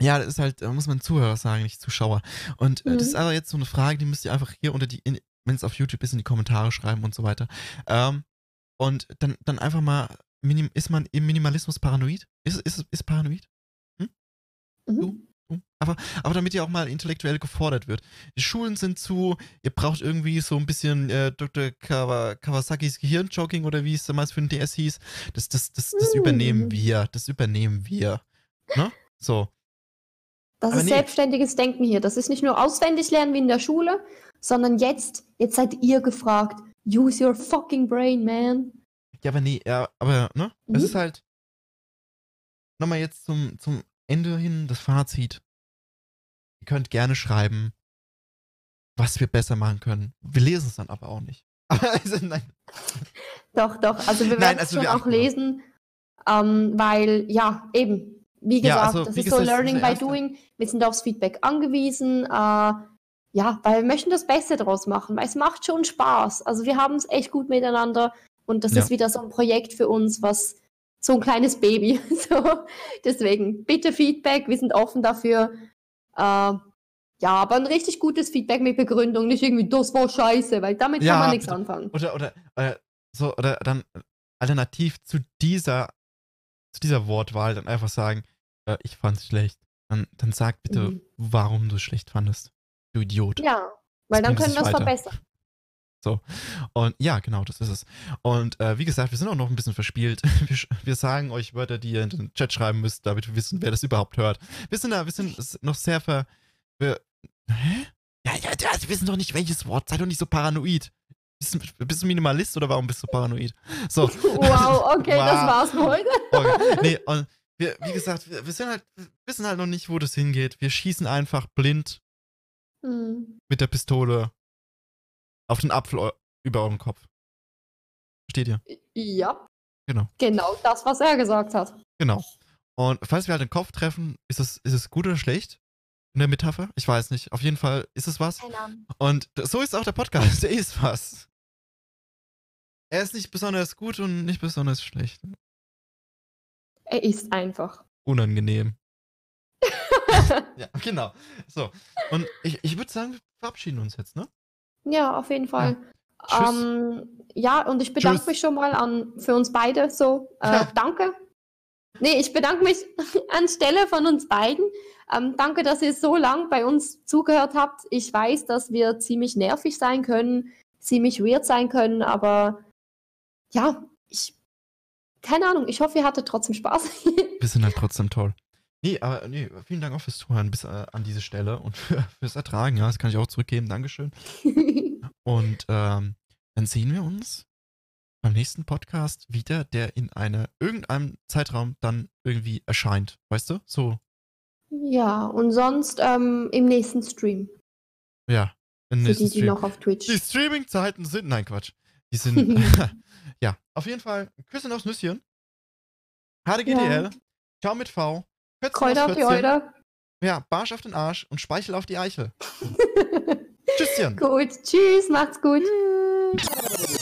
Ja, das ist halt, muss man Zuhörer sagen, nicht Zuschauer. Und äh, das Mhm. ist aber jetzt so eine Frage, die müsst ihr einfach hier unter die, wenn es auf YouTube ist, in die Kommentare schreiben und so weiter. Ähm, und dann, dann einfach mal, minim, ist man im Minimalismus paranoid? Ist, ist, ist paranoid? Mhm. Du? Aber, aber damit ihr auch mal intellektuell gefordert wird. Die Schulen sind zu, ihr braucht irgendwie so ein bisschen äh, Dr. Kawa, Kawasakis Gehirnjogging oder wie es damals für den DS hieß. Das, das, das, das Mhm. übernehmen wir. Das übernehmen wir. Ne? So. Das Aber ist nee. selbstständiges Denken hier. Das ist nicht nur auswendig lernen wie in der Schule, sondern jetzt, jetzt seid ihr gefragt. Use your fucking brain, man. Ja, aber nee, ja, aber, ne? Es Mhm. ist halt. Nochmal jetzt zum, zum Ende hin das Fazit. Ihr könnt gerne schreiben, was wir besser machen können. Wir lesen es dann aber auch nicht. Aber also, nein. Doch, doch. Also wir werden also es schon wir auch lesen, ähm, weil, ja, eben, wie Ja, gesagt, also, das wie ist gesagt, so Learning by Doing. Wir sind aufs Feedback angewiesen. Äh, ja, weil wir möchten das Beste draus machen, weil es macht schon Spaß. Also wir haben es echt gut miteinander und das Ja. ist wieder so ein Projekt für uns, was so ein kleines Baby. so, deswegen bitte Feedback, wir sind offen dafür. Äh, ja, aber ein richtig gutes Feedback mit Begründung, nicht irgendwie, das war scheiße, weil damit Ja, kann man nichts anfangen. Oder, oder, oder, so, oder dann alternativ zu dieser, zu dieser Wortwahl dann einfach sagen, äh, ich fand's schlecht. Dann, dann sag bitte, Mhm. warum du es schlecht fandest. Du Idiot. Ja, weil dann bringt es können wir es nicht verbessern. Und ja, genau, das ist es. Und äh, wie gesagt, wir sind auch noch ein bisschen verspielt. Wir, wir sagen euch Wörter, die ihr in den Chat schreiben müsst, damit wir wissen, wer das überhaupt hört. Wir sind da, wir sind noch sehr ver. Wir, hä? Ja, ja, ja, wir wissen doch nicht, welches Wort. Sei doch nicht so paranoid. Bist du, bist du Minimalist oder warum bist du paranoid? So. Wow, okay, das Wow. war's für heute. Okay. Nee, und wir, wie gesagt, wir, wir sind halt, wir wissen halt noch nicht, wo das hingeht. Wir schießen einfach blind Hm. mit der Pistole auf den Apfel über eurem Kopf. Versteht ihr? Ja. Genau. Genau das, was er gesagt hat. Genau. Und falls wir halt den Kopf treffen, ist es, ist es gut oder schlecht? In der Metapher? Ich weiß nicht. Auf jeden Fall ist es was. Keine Ahnung. Und so ist auch der Podcast. Der ist was. Er ist nicht besonders gut und nicht besonders schlecht. Er ist einfach. Unangenehm. Ja, genau. So. Und ich, ich würde sagen, wir verabschieden uns jetzt, ne? Ja, auf jeden Fall. Tschüss. Ähm, ja, und ich bedanke Tschüss. mich schon mal an, für uns beide so. Äh, Ja. Danke. Nee, ich bedanke mich anstelle von uns beiden. Ähm, danke, dass ihr so lang bei uns zugehört habt. Ich weiß, dass wir ziemlich nervig sein können, ziemlich weird sein können, aber ja, ich. Keine Ahnung, ich hoffe, ihr hattet trotzdem Spaß. Wir sind halt trotzdem toll. Nee, aber nee, vielen Dank auch fürs Zuhören bis äh, an diese Stelle und für, fürs Ertragen. Ja, das kann ich auch zurückgeben. Dankeschön. Und ähm, dann sehen wir uns beim nächsten Podcast wieder, der in eine, irgendeinem Zeitraum dann irgendwie erscheint. Weißt du? So, ja, und sonst ähm, im nächsten Stream. ja. Im nächsten die, die Stream. noch auf Twitch. Die Streaming-Zeiten sind. Nein, Quatsch. Die sind. ja, auf jeden Fall. Küssen aufs Nüsschen. HDGDL. Ja. Ciao mit V. Pötzchen Kräuter auf die. Euter. Ja, Barsch auf den Arsch und Speichel auf die Eichel. Tschüsschen. gut, tschüss, macht's gut. Tschüss.